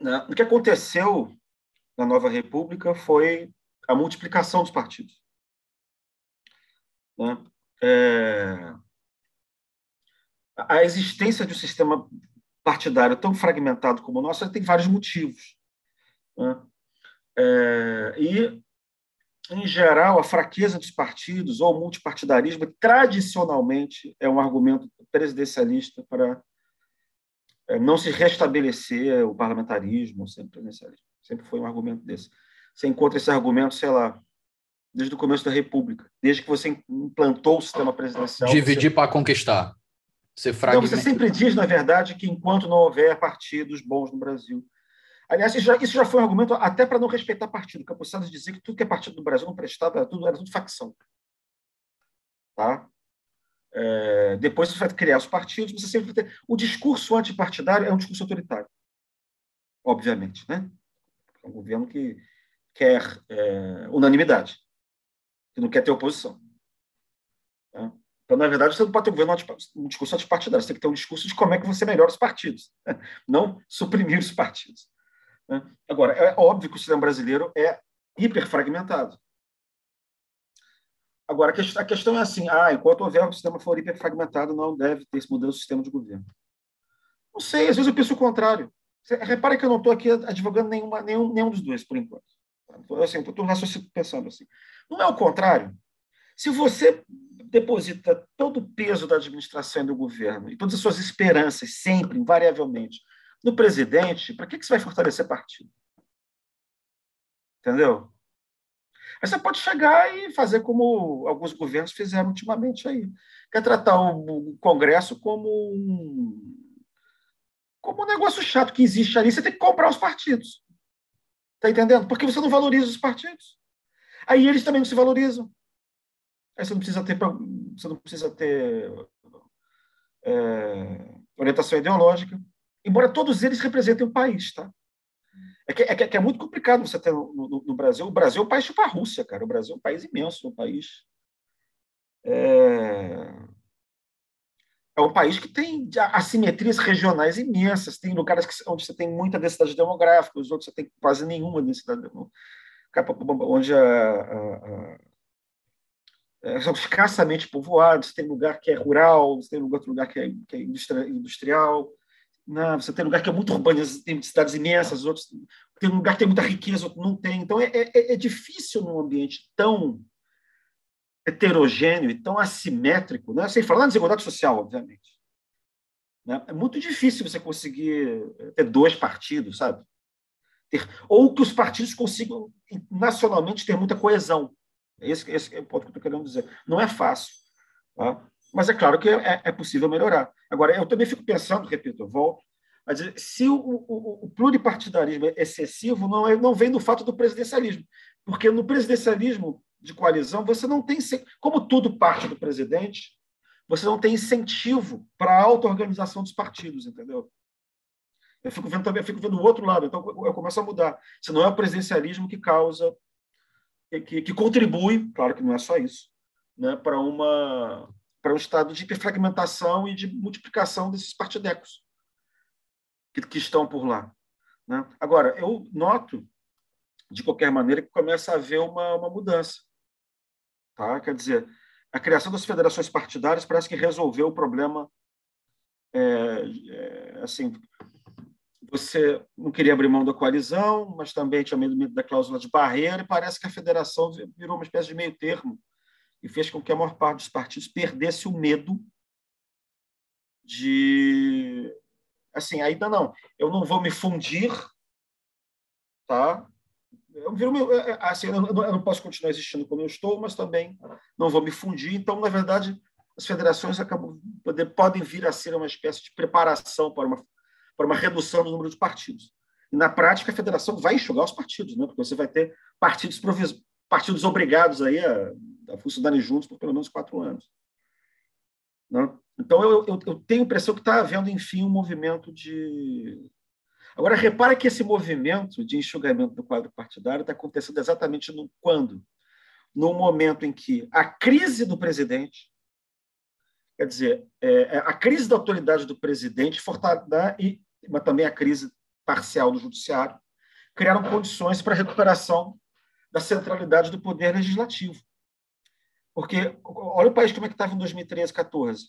Né? O que aconteceu na nova república foi a multiplicação dos partidos. Né? É... A existência de um sistema partidário tão fragmentado como o nosso tem vários motivos. Né? É... E, em geral, a fraqueza dos partidos ou o multipartidarismo, tradicionalmente, é um argumento presidencialista para é, não se restabelecer o parlamentarismo, sempre presidencialismo. Sempre foi um argumento desse. Você encontra esse argumento, sei lá, desde o começo da República, desde que você implantou o sistema presidencial. Dividir você... para conquistar. Você, fragmenta... você sempre diz, na verdade, que enquanto não houver partidos bons no Brasil. Aliás, isso já, isso já foi um argumento até para não respeitar partido, é possível dizer que tudo que é partido do Brasil não prestava, era tudo, era tudo facção. Tá? É, depois você vai criar os partidos, você sempre ter. O discurso antipartidário é um discurso autoritário, obviamente. Né? É um governo que quer é, unanimidade, que não quer ter oposição. Tá? Então, na verdade, você não pode ter um, governo, um discurso antipartidário, você tem que ter um discurso de como é que você melhora os partidos, né? não suprimir os partidos. Né? Agora, é óbvio que o sistema brasileiro é hiperfragmentado. Agora, a questão é assim: ah, enquanto houver um sistema for hiperfragmentado, não deve ter esse modelo de sistema de governo. Não sei, às vezes eu penso o contrário. repara que eu não estou aqui advogando nenhuma, nenhum, nenhum dos dois, por enquanto. Assim, estou pensando assim. Não é o contrário? Se você deposita todo o peso da administração e do governo e todas as suas esperanças, sempre, invariavelmente, no presidente, para que, que você vai fortalecer partido? Entendeu? Aí você pode chegar e fazer como alguns governos fizeram ultimamente aí. Quer tratar o Congresso como um, como um negócio chato que existe ali. Você tem que comprar os partidos. Está entendendo? Porque você não valoriza os partidos. Aí eles também não se valorizam. Aí você não precisa ter, você não precisa ter é, orientação ideológica. Embora todos eles representem o país, tá? É que, é, que, é muito complicado você ter no, no, no, Brasil. O Brasil é um país tipo a Rússia, cara. O Brasil é um país imenso, um país. É, é um país que tem assimetrias regionais imensas. Tem lugares que, onde você tem muita densidade demográfica, os outros você tem quase nenhuma densidade demográfica. Onde a, a, é, são escassamente povoados, tem lugar que é rural, tem outro lugar que é, que é industrial. Não, você tem lugar que é muito urbano, tem cidades imensas, outros tem lugar que tem muita riqueza, outro não tem. Então é, é, é difícil num ambiente tão heterogêneo e tão assimétrico, né? sem falar na desigualdade social, obviamente. Né? É muito difícil você conseguir ter dois partidos, sabe? Ter, ou que os partidos consigam nacionalmente ter muita coesão. Esse, esse é o ponto que eu estou querendo dizer. Não é fácil. Tá? Mas é claro que é, é, possível melhorar. Agora, eu também fico pensando, repito, eu volto, se o, o, o pluripartidarismo é excessivo, não, é, não vem do fato do presidencialismo. Porque no presidencialismo de coalizão, você não tem. Como tudo parte do presidente, você não tem incentivo para a auto-organização dos partidos, entendeu? Eu fico vendo também, eu fico vendo o outro lado, então eu começo a mudar. Se não é o presidencialismo que causa, que, que contribui, claro que não é só isso, né, para uma para um estado de hiperfragmentação e de multiplicação desses partidecos que, que estão por lá. Né? Agora, eu noto, de qualquer maneira, que começa a haver uma, uma mudança. Tá? Quer dizer, a criação das federações partidárias parece que resolveu o problema. É, é, assim, você não queria abrir mão da coalizão, mas também tinha medo da cláusula de barreira, e parece que a federação virou uma espécie de meio termo e fez com que a maior parte dos partidos perdesse o medo de assim ainda não eu não vou me fundir tá? Eu viro é, é, assim eu não posso continuar existindo como eu estou mas também não vou me fundir. Então na verdade as federações acabam podem vir a ser uma espécie de preparação para uma para uma redução do número de partidos e na prática a federação vai enxugar os partidos né porque você vai ter partidos partidos obrigados aí a a funcionarem juntos por pelo menos quatro anos. Né? Então, eu, eu, eu, tenho a impressão que está havendo, enfim, um movimento de. Agora, repara que esse movimento de enxugamento do quadro partidário está acontecendo exatamente no quando? No momento em que a crise do presidente, Quer dizer, é, é a crise da autoridade do presidente, né, e, mas também a crise parcial do judiciário, criaram condições para a recuperação da centralidade do poder legislativo. Porque olha o país como é que estava em 2013, 14.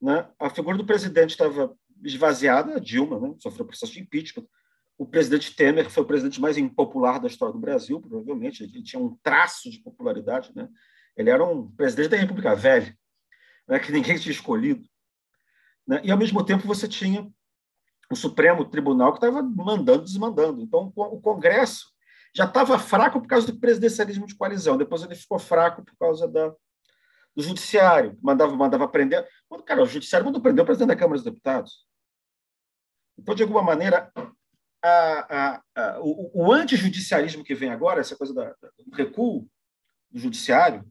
Né? A figura do presidente estava esvaziada, a Dilma né? sofreu processo de impeachment. O presidente Temer foi o presidente mais impopular da história do Brasil, provavelmente. Ele tinha um traço de popularidade. Né? Ele era um presidente da República Velha, né? que ninguém tinha escolhido. Né? E, ao mesmo tempo, você tinha o Supremo Tribunal que estava mandando, desmandando. Então, o Congresso já estava fraco por causa do presidencialismo de coalizão. Depois ele ficou fraco por causa da, do judiciário, mandava, mandava prender. Cara, o judiciário mandou prender o presidente da Câmara dos Deputados. Então, de alguma maneira, a, a, a, o, o antijudicialismo que vem agora, essa coisa da, do recuo do judiciário,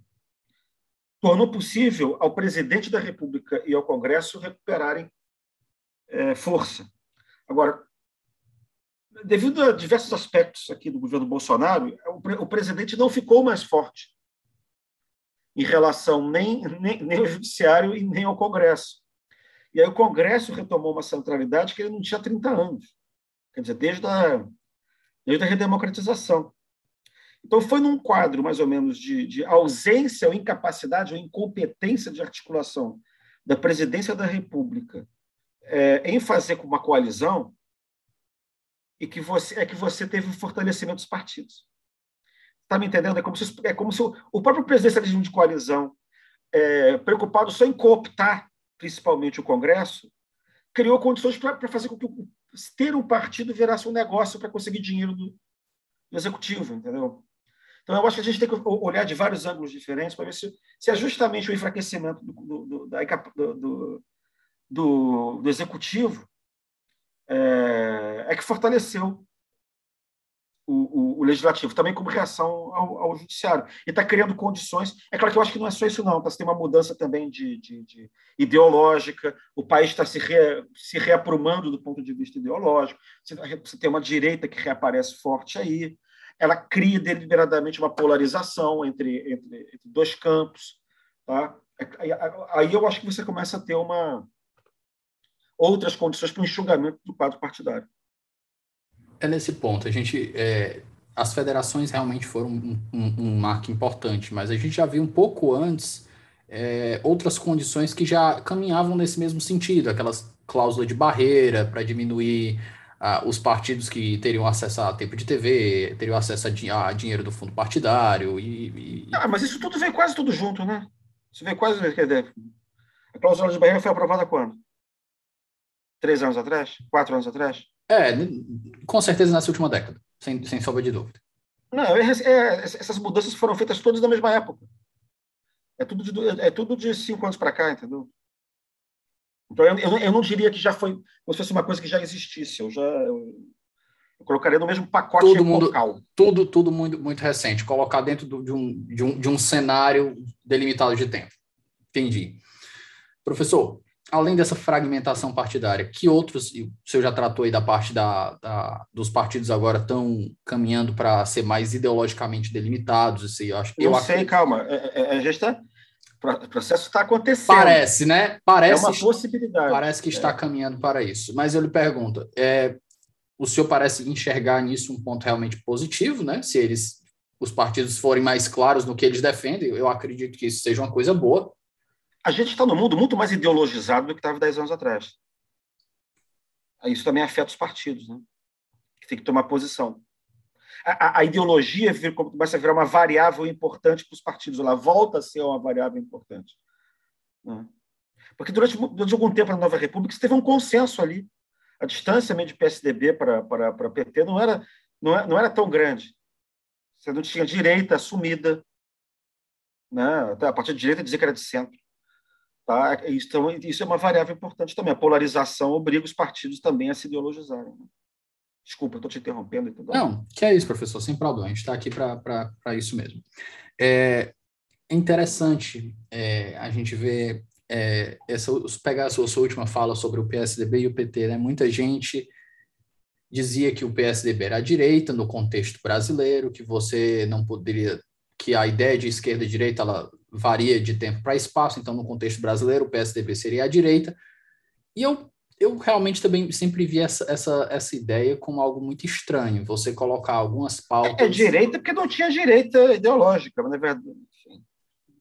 tornou possível ao presidente da República e ao Congresso recuperarem é, força. Agora, devido a diversos aspectos aqui do governo Bolsonaro, o, presidente não ficou mais forte em relação nem, nem, nem ao judiciário e nem ao Congresso. E aí o Congresso retomou uma centralidade que ele não tinha 30 anos, quer dizer, desde a, desde a redemocratização. Então, foi num quadro, mais ou menos, de, de ausência ou incapacidade ou incompetência de articulação da presidência da República é, em fazer com uma coalizão e que você é que você teve o fortalecimento dos partidos. Está me entendendo? É como se, é como se o, o próprio presidencialismo de coalizão, é, preocupado só em cooptar, principalmente o Congresso, criou condições para fazer com que ter um partido virasse um negócio para conseguir dinheiro do, do, executivo, entendeu? Então, eu acho que a gente tem que olhar de vários ângulos diferentes para ver se, se é justamente o enfraquecimento do, do, do, do, do executivo é, é que fortaleceu o, o, o, legislativo, também como reação ao, ao judiciário. E está criando condições. É claro que eu acho que não é só isso, não. Tá, tem uma mudança também de, de, de ideológica, o país está se, re, se reaprumando do ponto de vista ideológico. Você, você tem uma direita que reaparece forte aí. Ela cria deliberadamente uma polarização entre, entre, entre dois campos. Tá? Aí eu acho que você começa a ter uma, outras condições para o enxugamento do quadro partidário. É nesse ponto. A gente, é, as federações realmente foram um, um, um, marco importante, mas a gente já viu um pouco antes é, outras condições que já caminhavam nesse mesmo sentido, aquelas cláusulas de barreira para diminuir ah, os partidos que teriam acesso a tempo de TV, teriam acesso a, a dinheiro do fundo partidário e, e... Ah, mas isso tudo veio quase tudo junto, né? Isso veio quase. A cláusula de barreira foi aprovada quando? Três anos atrás? Quatro anos atrás? É, com certeza nessa última década, sem, sem sombra de dúvida. Não, é, é, essas mudanças foram feitas todas na mesma época. É tudo de, é tudo de cinco anos para cá, entendeu? Então, eu, eu, eu, não diria que já foi, como se fosse uma coisa que já existisse. Eu já eu, eu colocaria no mesmo pacote tudo mundo, Tudo, tudo muito, muito recente. Colocar dentro do, de, um, de, um, de um cenário delimitado de tempo. Entendi. Professor, além dessa fragmentação partidária, que outros, o senhor já tratou aí da parte da, da dos partidos agora estão caminhando para ser mais ideologicamente delimitados, assim, eu acho Não eu sei, calma, é, é, é, a gente está o processo está acontecendo. Parece, né? Parece, é uma possibilidade. Parece que está é. caminhando para isso. Mas eu lhe pergunto, é, o senhor parece enxergar nisso um ponto realmente positivo, né? Se eles, os partidos forem mais claros no que eles defendem, eu acredito que isso seja uma coisa boa a gente está no mundo muito mais ideologizado do que estava 10 anos atrás. Isso também afeta os partidos, né? que tem que tomar posição. A, a, a ideologia começa a virar uma variável importante para os partidos, ela volta a ser uma variável importante. Né? Porque durante, durante algum tempo na Nova República, teve um consenso ali. A distância de PSDB para, para, para PT não era, não, era, não era tão grande. Você não tinha direita assumida. Né? A partir de direita dizia que era de centro. Tá? Então, isso é uma variável importante também. A polarização obriga os partidos também a se ideologizarem. Né? Desculpa, estou te interrompendo. Então... Não, que é isso, professor, sem problema. A gente está aqui para isso mesmo. É interessante é, a gente ver é, essa, pegar a sua, a sua, última fala sobre o PSDB e o PT. Né? Muita gente dizia que o PSDB era a direita no contexto brasileiro, que você não poderia, que a ideia de esquerda e direita ela varia de tempo para espaço, então no contexto brasileiro o PSDB seria a direita. E eu, eu realmente também sempre vi essa, essa, essa ideia como algo muito estranho, você colocar algumas pautas... É, é direita porque não tinha direita ideológica, mas na verdade, enfim,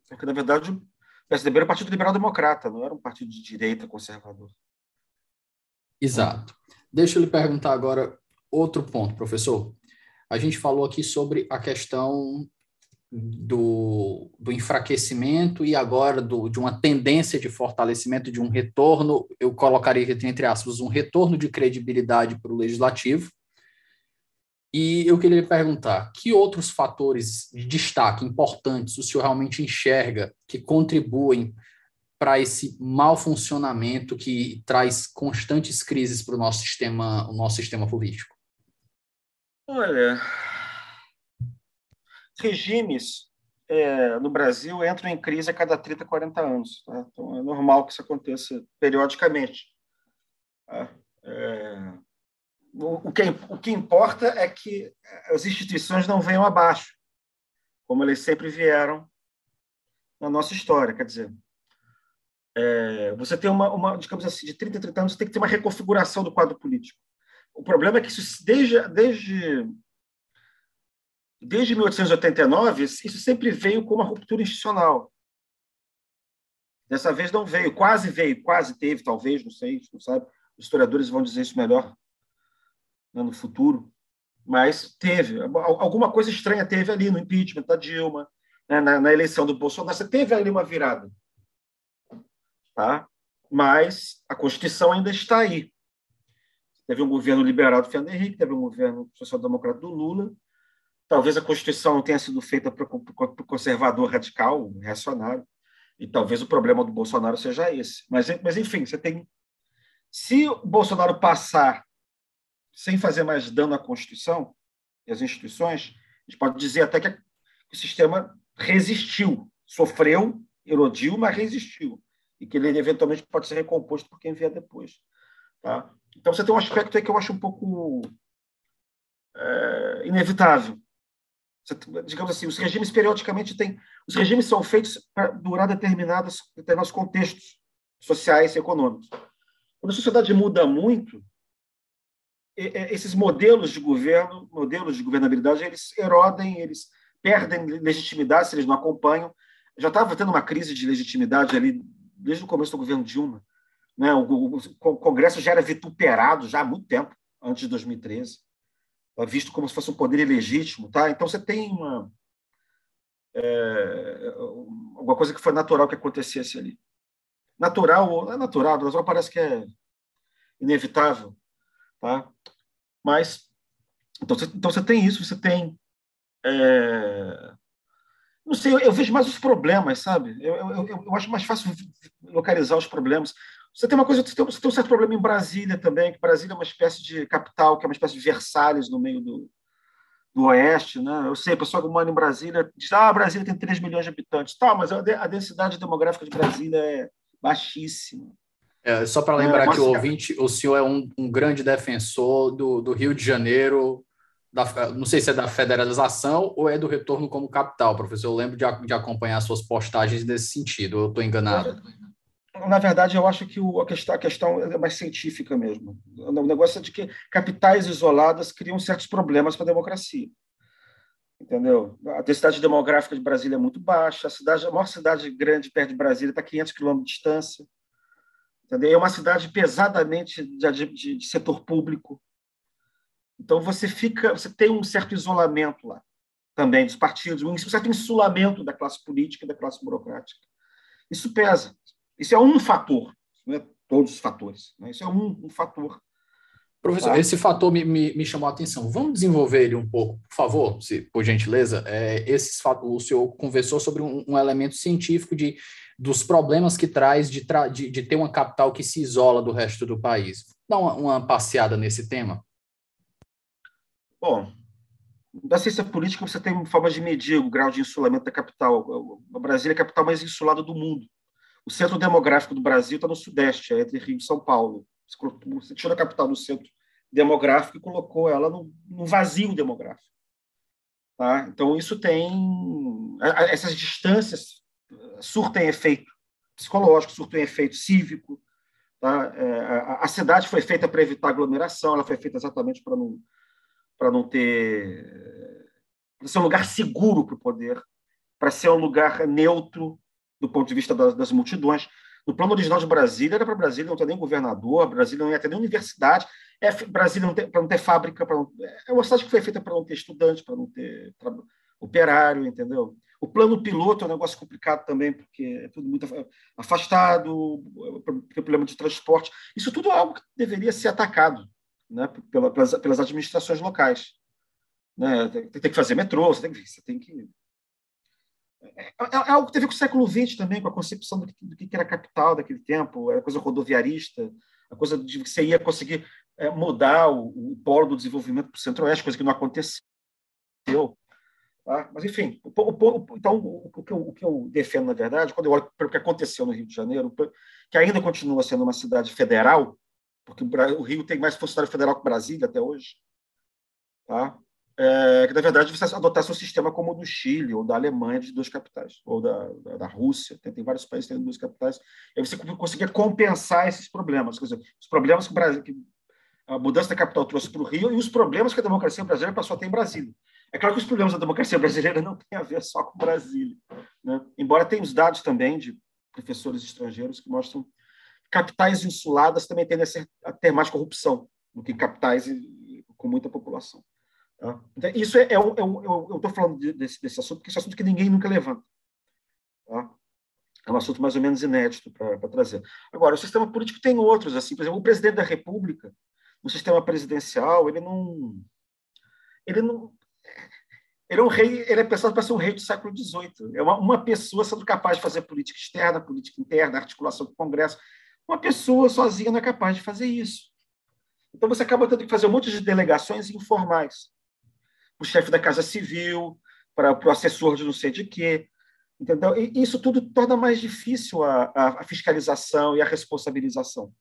porque na verdade o PSDB era o Partido Liberal Democrata, não era um partido de direita conservador. Exato. Deixa eu lhe perguntar agora outro ponto, professor. A gente falou aqui sobre a questão do, do enfraquecimento e agora do, de uma tendência de fortalecimento, de um retorno, eu colocaria entre aspas, um retorno de credibilidade para o legislativo. E eu queria lhe perguntar, que outros fatores de destaque importantes o senhor realmente enxerga que contribuem para esse mau funcionamento que traz constantes crises para o nosso sistema, o nosso sistema político? Olha, regimes é, no Brasil entram em crise a cada 30, 40 anos. Tá? Então, é normal que isso aconteça periodicamente. Tá? É, o, o, que, o que importa é que as instituições não venham abaixo, como elas sempre vieram na nossa história. Quer dizer, é, você tem uma, uma, digamos assim, de 30 a 30 anos, você tem que ter uma reconfiguração do quadro político. O problema é que isso, desde, desde desde 1889, isso sempre veio com uma ruptura institucional. Dessa vez não veio, quase veio, quase teve, talvez, não sei, não sabe. Os historiadores vão dizer isso melhor né, no futuro. Mas teve. Alguma coisa estranha teve ali no impeachment da Dilma, né, na, na, eleição do Bolsonaro. Você teve ali uma virada. Tá? Mas a Constituição ainda está aí. Teve um governo liberal do Fernando Henrique, teve um governo social-democrata do Lula, Talvez a Constituição tenha sido feita para o conservador radical, reacionário, e talvez o problema do Bolsonaro seja esse. Mas, mas enfim, você tem. Se o Bolsonaro passar sem fazer mais dano à Constituição e às instituições, a gente pode dizer até que o sistema resistiu, sofreu, erodiu, mas resistiu. E que ele eventualmente pode ser recomposto por quem vier depois. Tá? Então você tem um aspecto aí que eu acho um pouco é, inevitável digamos assim, os regimes periodicamente têm. Os regimes são feitos para durar determinados, contextos sociais e econômicos. Quando a sociedade muda muito, esses modelos de governo, modelos de governabilidade, eles erodem, eles perdem legitimidade se eles não acompanham. Já estava tendo uma crise de legitimidade ali desde o começo do governo Dilma. Né? O, Congresso já era vituperado já há muito tempo, antes de 2013 é visto como se fosse um poder ilegítimo. Tá? Então, você tem uma, é, alguma coisa que foi natural que acontecesse ali. Natural, ou é natural, natural parece que é inevitável. Tá? Mas, então você, então você tem isso, você tem. É, não sei, eu, eu, vejo mais os problemas, sabe? Eu, eu, eu, acho mais fácil localizar os problemas. Você tem uma coisa, você tem, você tem, um certo problema em Brasília também, que Brasília é uma espécie de capital, que é uma espécie de Versalhes no meio do, do Oeste, né? Eu sei, a pessoa que mora em Brasília diz, ah, Brasília tem 3 milhões de habitantes. Tá, mas a, densidade demográfica de Brasília é baixíssima. É, só para lembrar é, que o ouvinte, o senhor é um, um grande defensor do, do Rio de Janeiro, da, não sei se é da federalização ou é do retorno como capital, professor. Eu lembro de, de acompanhar suas postagens nesse sentido, eu estou enganado na verdade, eu acho que a, questão, a questão é mais científica mesmo. O negócio é de que capitais isoladas criam certos problemas para a democracia. Entendeu? A densidade demográfica de Brasília é muito baixa, a, cidade, a maior cidade grande perto de Brasília está a 500 quilômetros de distância. Entendeu? É uma cidade pesadamente de, de, de setor público. Então você fica, você tem um certo isolamento lá também dos partidos, um certo insulamento da classe política e da classe burocrática. Isso pesa. Isso é um fator, não é todos os fatores. Né? Isso é um, um fator. Professor, tá? esse fator me, me, me, chamou a atenção. Vamos desenvolver ele um pouco, por favor, se, por gentileza. É, esses, o senhor conversou sobre um, um elemento científico de, dos problemas que traz de, tra, de, de, ter uma capital que se isola do resto do país. Dá uma, uma passeada nesse tema. Bom, da ciência política você tem formas de medir o grau de insulamento da capital. O Brasil é a capital mais insulada do mundo. O centro demográfico do Brasil está no Sudeste, é entre Rio e São Paulo. Você tirou a capital do centro demográfico e colocou ela no, no vazio demográfico. Tá? Então, isso tem. Essas distâncias surtem efeito psicológico, surtem efeito cívico. Tá? É, a, cidade foi feita para evitar aglomeração, ela foi feita exatamente para não, não ter. para ser um lugar seguro para o poder, para ser um lugar neutro do ponto de vista das, das multidões. No plano original de Brasília, era para Brasília não ter nem governador, Brasília não ia ter nem universidade, é, Brasília para não ter fábrica, não, é uma cidade que foi feita para não ter estudante, para não ter operário, entendeu? O plano piloto é um negócio complicado também, porque é tudo muito afastado, tem problema de transporte. Isso tudo é algo que deveria ser atacado né, pelas, pelas administrações locais. Né? Tem, tem, que fazer metrô, você tem, você tem que. É, é, é, algo que teve com o século XX também, com a concepção do que, do que era capital daquele tempo, era coisa rodoviarista, a coisa de que você ia conseguir é, mudar o, o polo do desenvolvimento para o centro-oeste, coisa que não aconteceu. Tá? Mas, enfim, o, o, então, o que, eu, o que eu defendo, na verdade, quando eu olho para o que aconteceu no Rio de Janeiro, que ainda continua sendo uma cidade federal, porque o Rio tem mais funcionário federal que Brasília até hoje, tá? É, que, na verdade, você adotasse um sistema como o do Chile ou da Alemanha, de duas capitais, ou da, da, da Rússia, tem, tem, vários países têm duas capitais, e você conseguia compensar esses problemas, quer dizer, os problemas que, o Brasil, que a mudança da capital trouxe para o Rio e os problemas que a democracia brasileira passou a ter em Brasília. É claro que os problemas da democracia brasileira não têm a ver só com Brasília. Né? Embora tenha os dados também de professores estrangeiros que mostram que capitais insuladas também tendem a, ser, a ter mais corrupção do que capitais com muita população. Tá? Então, isso é, é, é, eu estou falando desse, desse assunto porque esse assunto que ninguém nunca levanta. Tá? É um assunto mais ou menos inédito para trazer. Agora, o sistema político tem outros, assim, por exemplo, o presidente da República, no sistema presidencial, ele não, ele não, ele é um rei, ele é pensado para ser um rei do século XVIII. É uma, uma, pessoa sendo capaz de fazer política externa, política interna, articulação do Congresso. Uma pessoa sozinha não é capaz de fazer isso. Então você acaba tendo que fazer um monte de delegações informais. O chefe da Casa Civil, para o assessor de não sei de quê. Entendeu? E isso tudo torna mais difícil a, a, fiscalização e a responsabilização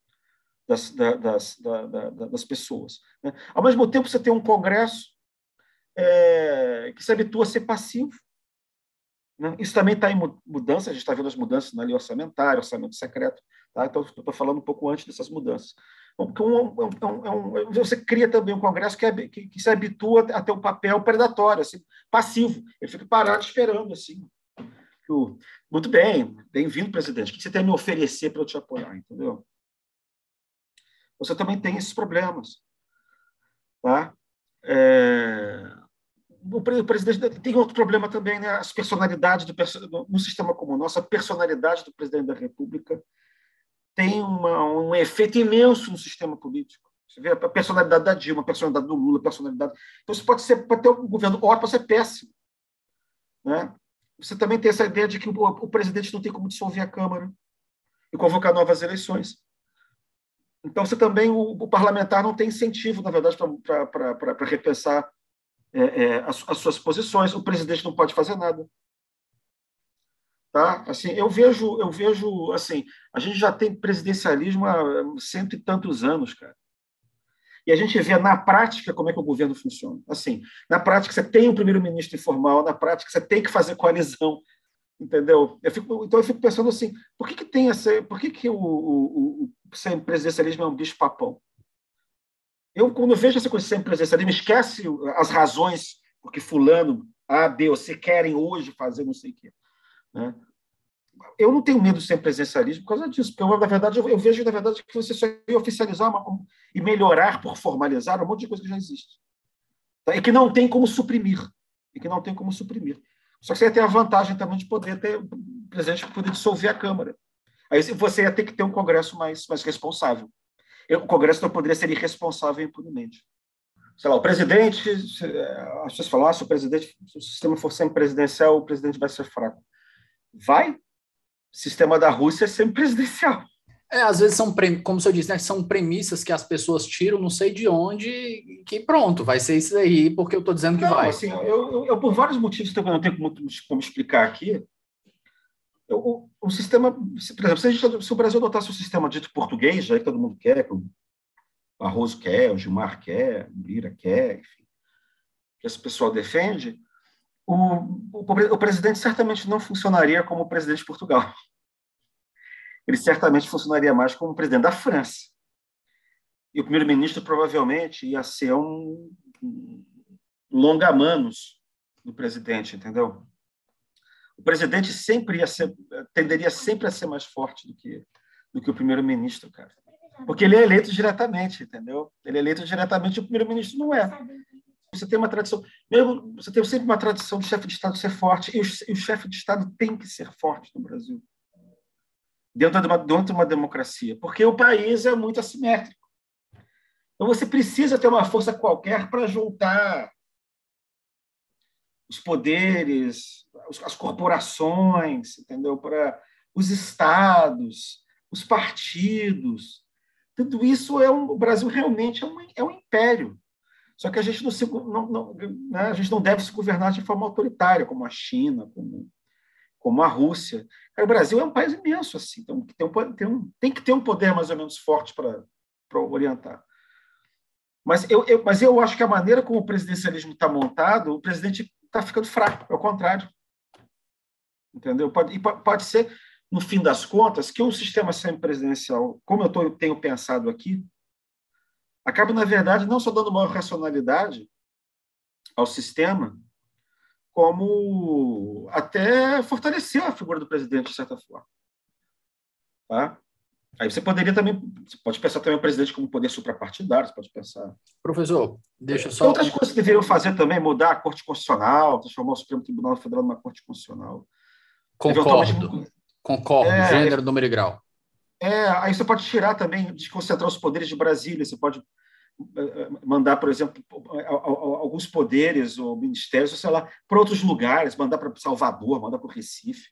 das, da, das, da, das pessoas. Né? Ao mesmo tempo, você tem um Congresso é, que se habitua a ser passivo. Né? Isso também está em mudança, a gente está vendo as mudanças na lei orçamentária, orçamento secreto. Tá? Então, estou falando um pouco antes dessas mudanças. Porque um, um, um, você cria também um Congresso que, é, que, que, se habitua a ter um papel predatório, assim, passivo. Ele fica parado esperando. assim. Muito bem, bem-vindo, presidente. O que você tem a me oferecer para eu te apoiar? Entendeu? Você também tem esses problemas. Tá? É, o presidente tem outro problema também, né? As personalidades do no sistema como o nosso, a personalidade do presidente da República tem uma, um efeito imenso no sistema político. Você vê a personalidade da Dilma, a personalidade do Lula, a personalidade. Então, você pode ser pode ter um governo ótimo, pode ser péssimo, né? Você também tem essa ideia de que o, o presidente não tem como dissolver a Câmara e convocar novas eleições. Então, você também, o, o parlamentar não tem incentivo, na verdade, para repensar é, é, as, as, suas posições. O presidente não pode fazer nada. Tá? Assim, eu vejo, eu vejo, assim, a gente já tem presidencialismo há cento e tantos anos, cara. E a gente vê na prática como é que o governo funciona. Assim, na prática você tem um primeiro-ministro informal, na prática você tem que fazer coalizão, entendeu? Eu fico, então eu fico pensando assim, por que, que tem essa, por que, que o, o, o presidencialismo é um bicho papão? Eu quando vejo essa coisa de presidencialismo, esquece as razões porque fulano A, B ou C querem hoje fazer não sei o quê. Né? Eu não tenho medo de ser presidencialismo por causa disso, porque eu, na verdade eu, eu vejo na verdade que você só ia oficializar uma, e melhorar por formalizar um monte de coisa que já existe. Tá? E que não tem como suprimir. E que não tem como suprimir. Só que você ia ter a vantagem também de poder ter o presidente poder dissolver a Câmara. Aí você ia ter que ter um Congresso mais, mais responsável. O Congresso não poderia ser irresponsável impunemente. Sei lá, o presidente, as pessoas falam, ah, se o presidente, se o sistema for sempre presidencial, o presidente vai ser fraco. Vai. O sistema da Rússia é sempre presidencial. É, às vezes são, como senhor disse, né, são premissas que as pessoas tiram, não sei de onde, que pronto, vai ser isso aí, porque eu estou dizendo que não, vai. Assim, eu, eu, eu, por vários motivos que eu não tenho como, como explicar aqui, o, o, sistema, se, por exemplo, se, gente, se, o Brasil adotasse o sistema dito português, já que todo mundo quer, que o Barroso quer, o Gilmar quer, o Lira quer, enfim, que esse pessoal defende, o, o, o presidente certamente não funcionaria como presidente de Portugal. Ele certamente funcionaria mais como presidente da França. E o primeiro-ministro provavelmente ia ser um, um longa-manos do presidente, entendeu? O presidente sempre ia ser, tenderia sempre a ser mais forte do que, do que o primeiro-ministro, cara. Porque ele é eleito diretamente, entendeu? Ele é eleito diretamente e o primeiro-ministro não é. Você tem uma tradição, mesmo você tem sempre uma tradição do chefe de Estado ser forte, e o, e o chefe de Estado tem que ser forte no Brasil, dentro de, uma, dentro de uma democracia, porque o país é muito assimétrico. Então você precisa ter uma força qualquer para juntar os poderes, as corporações, entendeu? Para os estados, os partidos. Tudo isso é um, o Brasil realmente é um, é um império. Só que a gente não, se, não, não né? a gente não deve se governar de forma autoritária, como a China, como, como a Rússia. O Brasil é um país imenso, assim, então tem, um, tem, um, tem que ter um poder mais ou menos forte para orientar. Mas eu, eu, mas eu acho que a maneira como o presidencialismo está montado, o presidente está ficando fraco, é o contrário. Entendeu? Pode, e pode ser, no fim das contas, que um sistema semipresidencial, como eu tô, tenho pensado aqui, acaba, na verdade, não só dando maior racionalidade ao sistema, como até fortalecer a figura do presidente, de certa forma. Tá? Aí você poderia também, você pode pensar também o presidente como poder suprapartidário, você pode pensar. Professor, deixa só. Outras coisas que deveriam fazer também, mudar a Corte Constitucional, transformar o Supremo Tribunal Federal numa Corte Constitucional. Concordo. Concordo. É, Gênero, número e grau. É, aí você pode tirar também, desconcentrar os poderes de Brasília, você pode mandar, por exemplo, alguns poderes ou ministérios, sei lá, para outros lugares, mandar para Salvador, mandar para o Recife,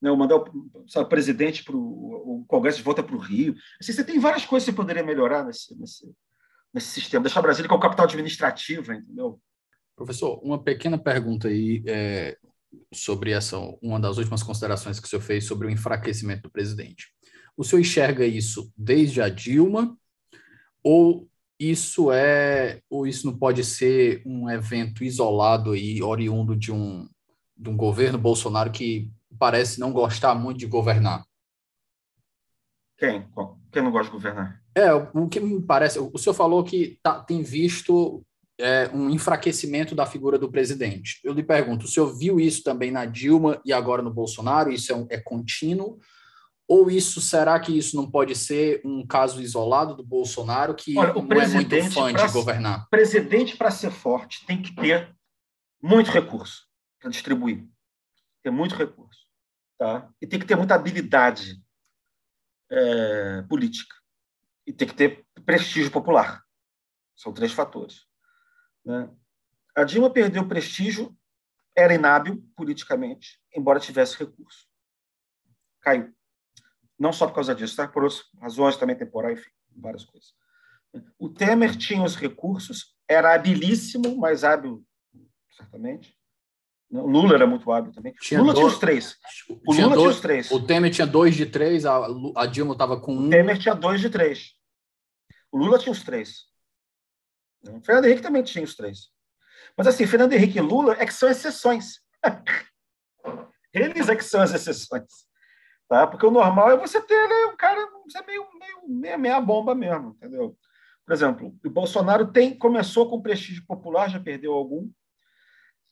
né, mandar o, sabe, presidente para o Congresso de volta para o Rio. Assim, você tem várias coisas que você poderia melhorar nesse, nesse, nesse sistema. Deixar Brasília com capital administrativa, entendeu? Professor, uma pequena pergunta aí é, sobre essa, uma das últimas considerações que o senhor fez sobre o enfraquecimento do presidente. O senhor enxerga isso desde a Dilma ou isso é ou isso não pode ser um evento isolado aí oriundo de um de um governo Bolsonaro que parece não gostar muito de governar. Quem? Quem não gosta de governar? É, o que me parece, o senhor falou que tá, tem visto é, um enfraquecimento da figura do presidente. Eu lhe pergunto, o senhor viu isso também na Dilma e agora no Bolsonaro? Isso é, um, é contínuo? Ou isso será que isso não pode ser um caso isolado do Bolsonaro que Olha, não é muito fã de governar? O presidente, para ser forte, tem que ter muito recurso para distribuir. Ter muito recurso. Tá? E tem que ter muita habilidade é, política. E tem que ter prestígio popular. São três fatores. Né? A Dilma perdeu prestígio, era inábil politicamente, embora tivesse recurso. Caiu não só por causa disso, tá? por outras razões também temporais, enfim, várias coisas. O Temer tinha os recursos, era habilíssimo, mais hábil, certamente. O Lula era muito hábil também. Tinha Lula dois, tinha os três. O Lula dois, tinha os três. O Temer tinha dois de três, a, a Dilma estava com um. O Temer tinha dois de três. O Lula tinha os três. O Fernando Henrique também tinha os três. Mas assim, Fernando Henrique e Lula é que são exceções. Eles é que são as exceções. Tá? Porque o normal é você ter né, um cara você é meio, meio, meio meia bomba mesmo, entendeu? Por exemplo, o Bolsonaro tem, começou com prestígio popular, já perdeu algum.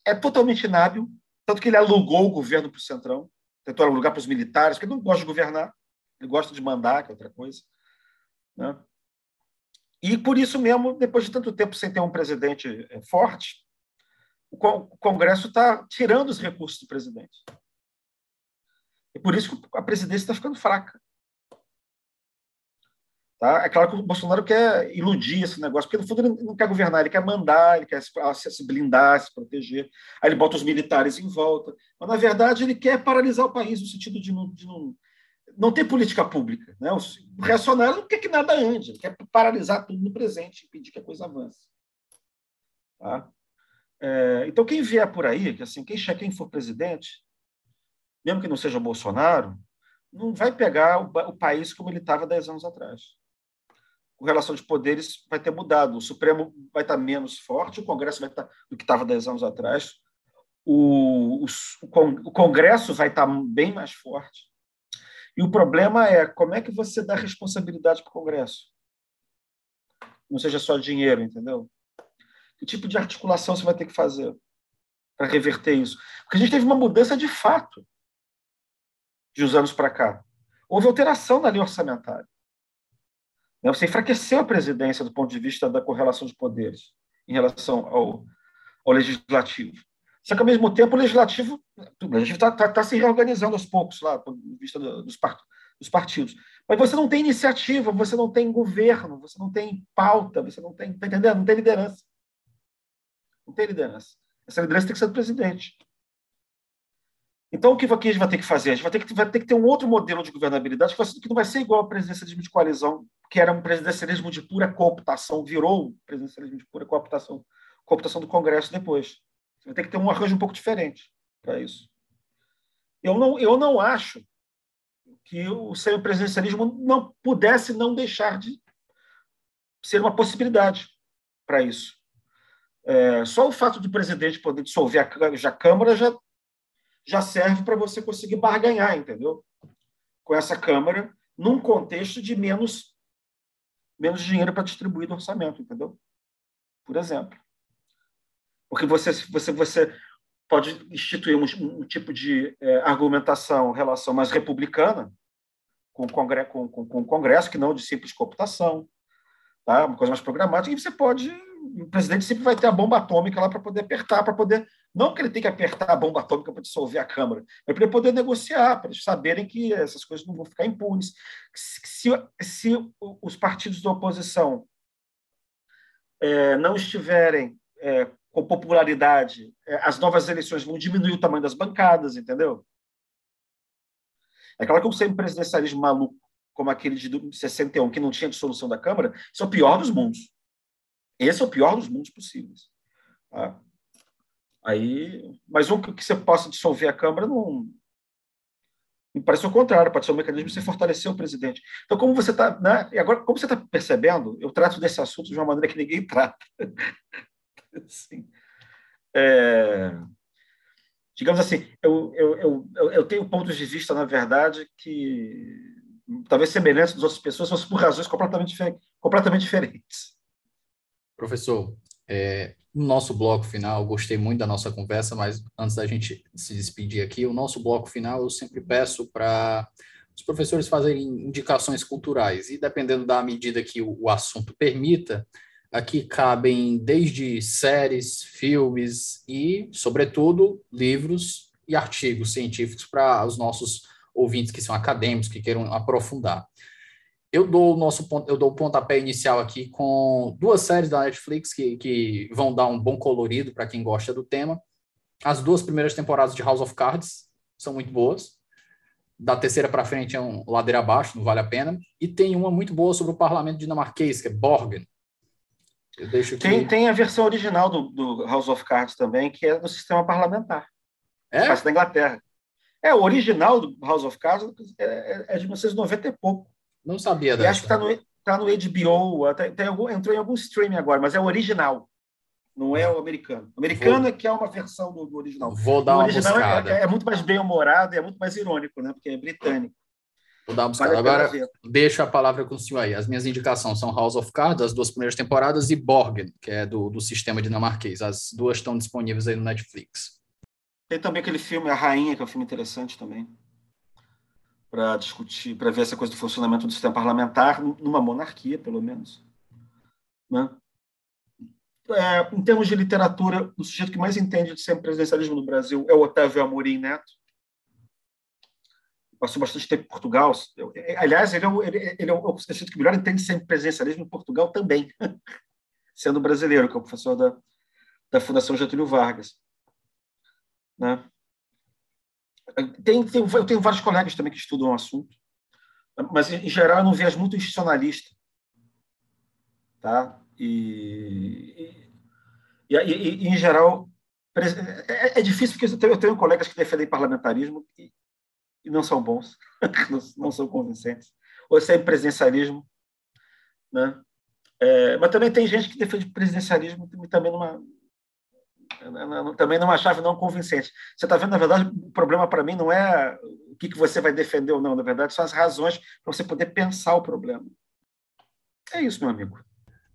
É totalmente inábil, tanto que ele alugou o governo para o Centrão, tentou alugar para os militares, porque ele não gosta de governar, ele gosta de mandar, que é outra coisa. Né? E por isso mesmo, depois de tanto tempo sem ter um presidente é, forte, o Congresso está tirando os recursos do presidente. É por isso que a presidência está ficando fraca. Tá? É claro que o Bolsonaro quer iludir esse negócio, porque no fundo ele não quer governar, ele quer mandar, ele quer se blindar, se proteger. Aí ele bota os militares em volta. Mas, na verdade, ele quer paralisar o país no sentido de não, de não, não ter política pública. Né? O reacionário não quer que nada ande, ele quer paralisar tudo no presente, impedir que a coisa avance. Tá? É, então, quem vier por aí, que assim, quem, quem for presidente, mesmo que não seja Bolsonaro, não vai pegar o, o país como ele estava dez anos atrás. A relação de poderes vai ter mudado. O Supremo vai estar menos forte, o Congresso vai estar do que estava dez anos atrás. o, o, o Congresso vai estar bem mais forte. E o problema é como é que você dá responsabilidade para o Congresso? Não seja só dinheiro, entendeu? Que tipo de articulação você vai ter que fazer para reverter isso? Porque a gente teve uma mudança de fato de uns anos para cá. Houve alteração na lei orçamentária. Né? Você enfraqueceu a presidência do ponto de vista da correlação de poderes em relação ao, ao legislativo. Só que, ao mesmo tempo, o legislativo está tá, tá se reorganizando aos poucos, lá, do ponto de vista dos, dos partidos. Mas você não tem iniciativa, você não tem governo, você não tem pauta, você não tem. Está entendendo? Não tem liderança. Não tem liderança. Essa liderança tem que ser do presidente. Então, o que a gente vai ter que fazer? A gente vai ter que, vai ter, que ter um outro modelo de governabilidade que não vai ser igual ao presidencialismo de coalizão, que era um presidencialismo de pura cooptação, virou um presidencialismo de pura cooptação, cooptação do Congresso depois. Você vai ter que ter um arranjo um pouco diferente para isso. Eu não, eu não acho que o semipresidencialismo não pudesse não deixar de ser uma possibilidade para isso. É, só o fato do presidente poder dissolver a, a Câmara já, já serve para você conseguir barganhar, entendeu? Com essa Câmara, num contexto de menos, menos dinheiro para distribuir do orçamento, entendeu? Por exemplo. Porque você, você, você pode instituir um, um tipo de é, argumentação, relação mais republicana com o, Congresso, com, com, com o Congresso, que não de simples cooptação, tá? uma coisa mais programática, e você pode. O presidente sempre vai ter a bomba atômica lá para poder apertar, para poder. Não que ele tenha que apertar a bomba atômica para dissolver a Câmara, mas para ele poder negociar, para eles saberem que essas coisas não vão ficar impunes. Se, se os partidos da oposição é, não estiverem é, com popularidade, é, as novas eleições vão diminuir o tamanho das bancadas, entendeu? É claro que um semipresidencialismo maluco, como aquele de 61, que não tinha dissolução da Câmara, isso é o pior dos mundos. Esse é o pior dos mundos possíveis. Tá? Aí, mas um que você possa dissolver a Câmara não. Me parece o contrário, pode ser um mecanismo de você fortalecer o presidente. Então, como você está. Né? E agora, como você está percebendo, eu trato desse assunto de uma maneira que ninguém trata. assim, é, digamos assim, eu, eu, eu, eu tenho pontos de vista, na verdade, que talvez semelhantes das outras pessoas, mas por razões completamente, completamente diferentes. Professor, é, no nosso bloco final, gostei muito da nossa conversa, mas antes da gente se despedir aqui, o nosso bloco final eu sempre peço para os professores fazerem indicações culturais, e dependendo da medida que o, o assunto permita, Aqui cabem desde séries, filmes e, sobretudo, livros e artigos científicos para os nossos ouvintes que são acadêmicos, que queiram aprofundar. Eu dou o nosso ponto, eu dou o pontapé inicial aqui com duas séries da Netflix que, que vão dar um bom colorido para quem gosta do tema. As duas primeiras temporadas de House of Cards são muito boas. Da terceira para frente é um ladeira abaixo, não vale a pena. E tem uma muito boa sobre o parlamento dinamarquês, que é Borgen, eu deixo tem, tem a versão original do, do, House of Cards também, que é do sistema parlamentar. É? Da Inglaterra. É, o original do House of Cards é, é, é de 1990 e pouco. Não sabia dessa. Acho que está no, tá no HBO, entrou em algum streaming agora, mas é o original. Não é o americano. O americano Vou... é que é uma versão do, do original. Vou dar o uma é, buscada. É, é, muito mais bem-humorado e é muito mais irônico, né? Porque é britânico. Vou dar uma buscada. Agora, deixo a palavra com o senhor aí. As minhas indicações são House of Cards, as duas primeiras temporadas, e Borgen, que é do, do sistema dinamarquês. As duas estão disponíveis aí no Netflix. Tem também aquele filme A Rainha, que é um filme interessante também, para discutir, para ver essa coisa do funcionamento do sistema parlamentar, numa monarquia, pelo menos. Né? É, em termos de literatura, o sujeito que mais entende de sempre presidencialismo no Brasil é o Otávio Amorim Neto passou bastante tempo em Portugal. É, aliás, ele é o, ele, ele é o sujeito que melhor entende sempre presencialismo em Portugal também, sendo brasileiro, que é o professor da, da Fundação Getúlio Vargas. Né? Tem, tem, eu tenho vários colegas também que estudam o assunto, mas, em geral, eu não vejo muito institucionalista. Tá? E, e, e, e em geral, é, é, difícil porque eu tenho, eu tenho colegas que defendem parlamentarismo e, não são bons, não, são convincentes. Ou é presidencialismo. Né? É, mas também tem gente que defende presidencialismo também numa, também não é uma chave não convincente. Você está vendo, na verdade, o problema para mim não é o que, que você vai defender ou não, na verdade, são as razões para você poder pensar o problema. É isso, meu amigo.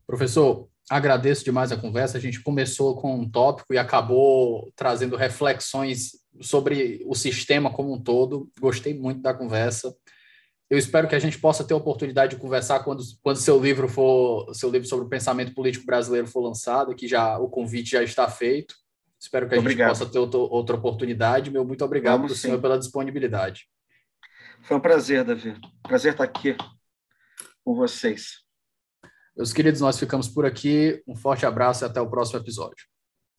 Professor, agradeço demais a conversa. A gente começou com um tópico e acabou trazendo reflexões sobre o sistema como um todo. Gostei muito da conversa. Eu espero que a gente possa ter a oportunidade de conversar quando, quando seu livro for seu livro sobre o pensamento político brasileiro for lançado, que já o convite já está feito. Espero que a obrigado. gente possa ter outra, outra oportunidade. Meu muito obrigado Vamos, senhor pela disponibilidade. Foi um prazer, Davi. Prazer estar aqui com vocês. Meus queridos, nós ficamos por aqui. Um forte abraço e até o próximo episódio.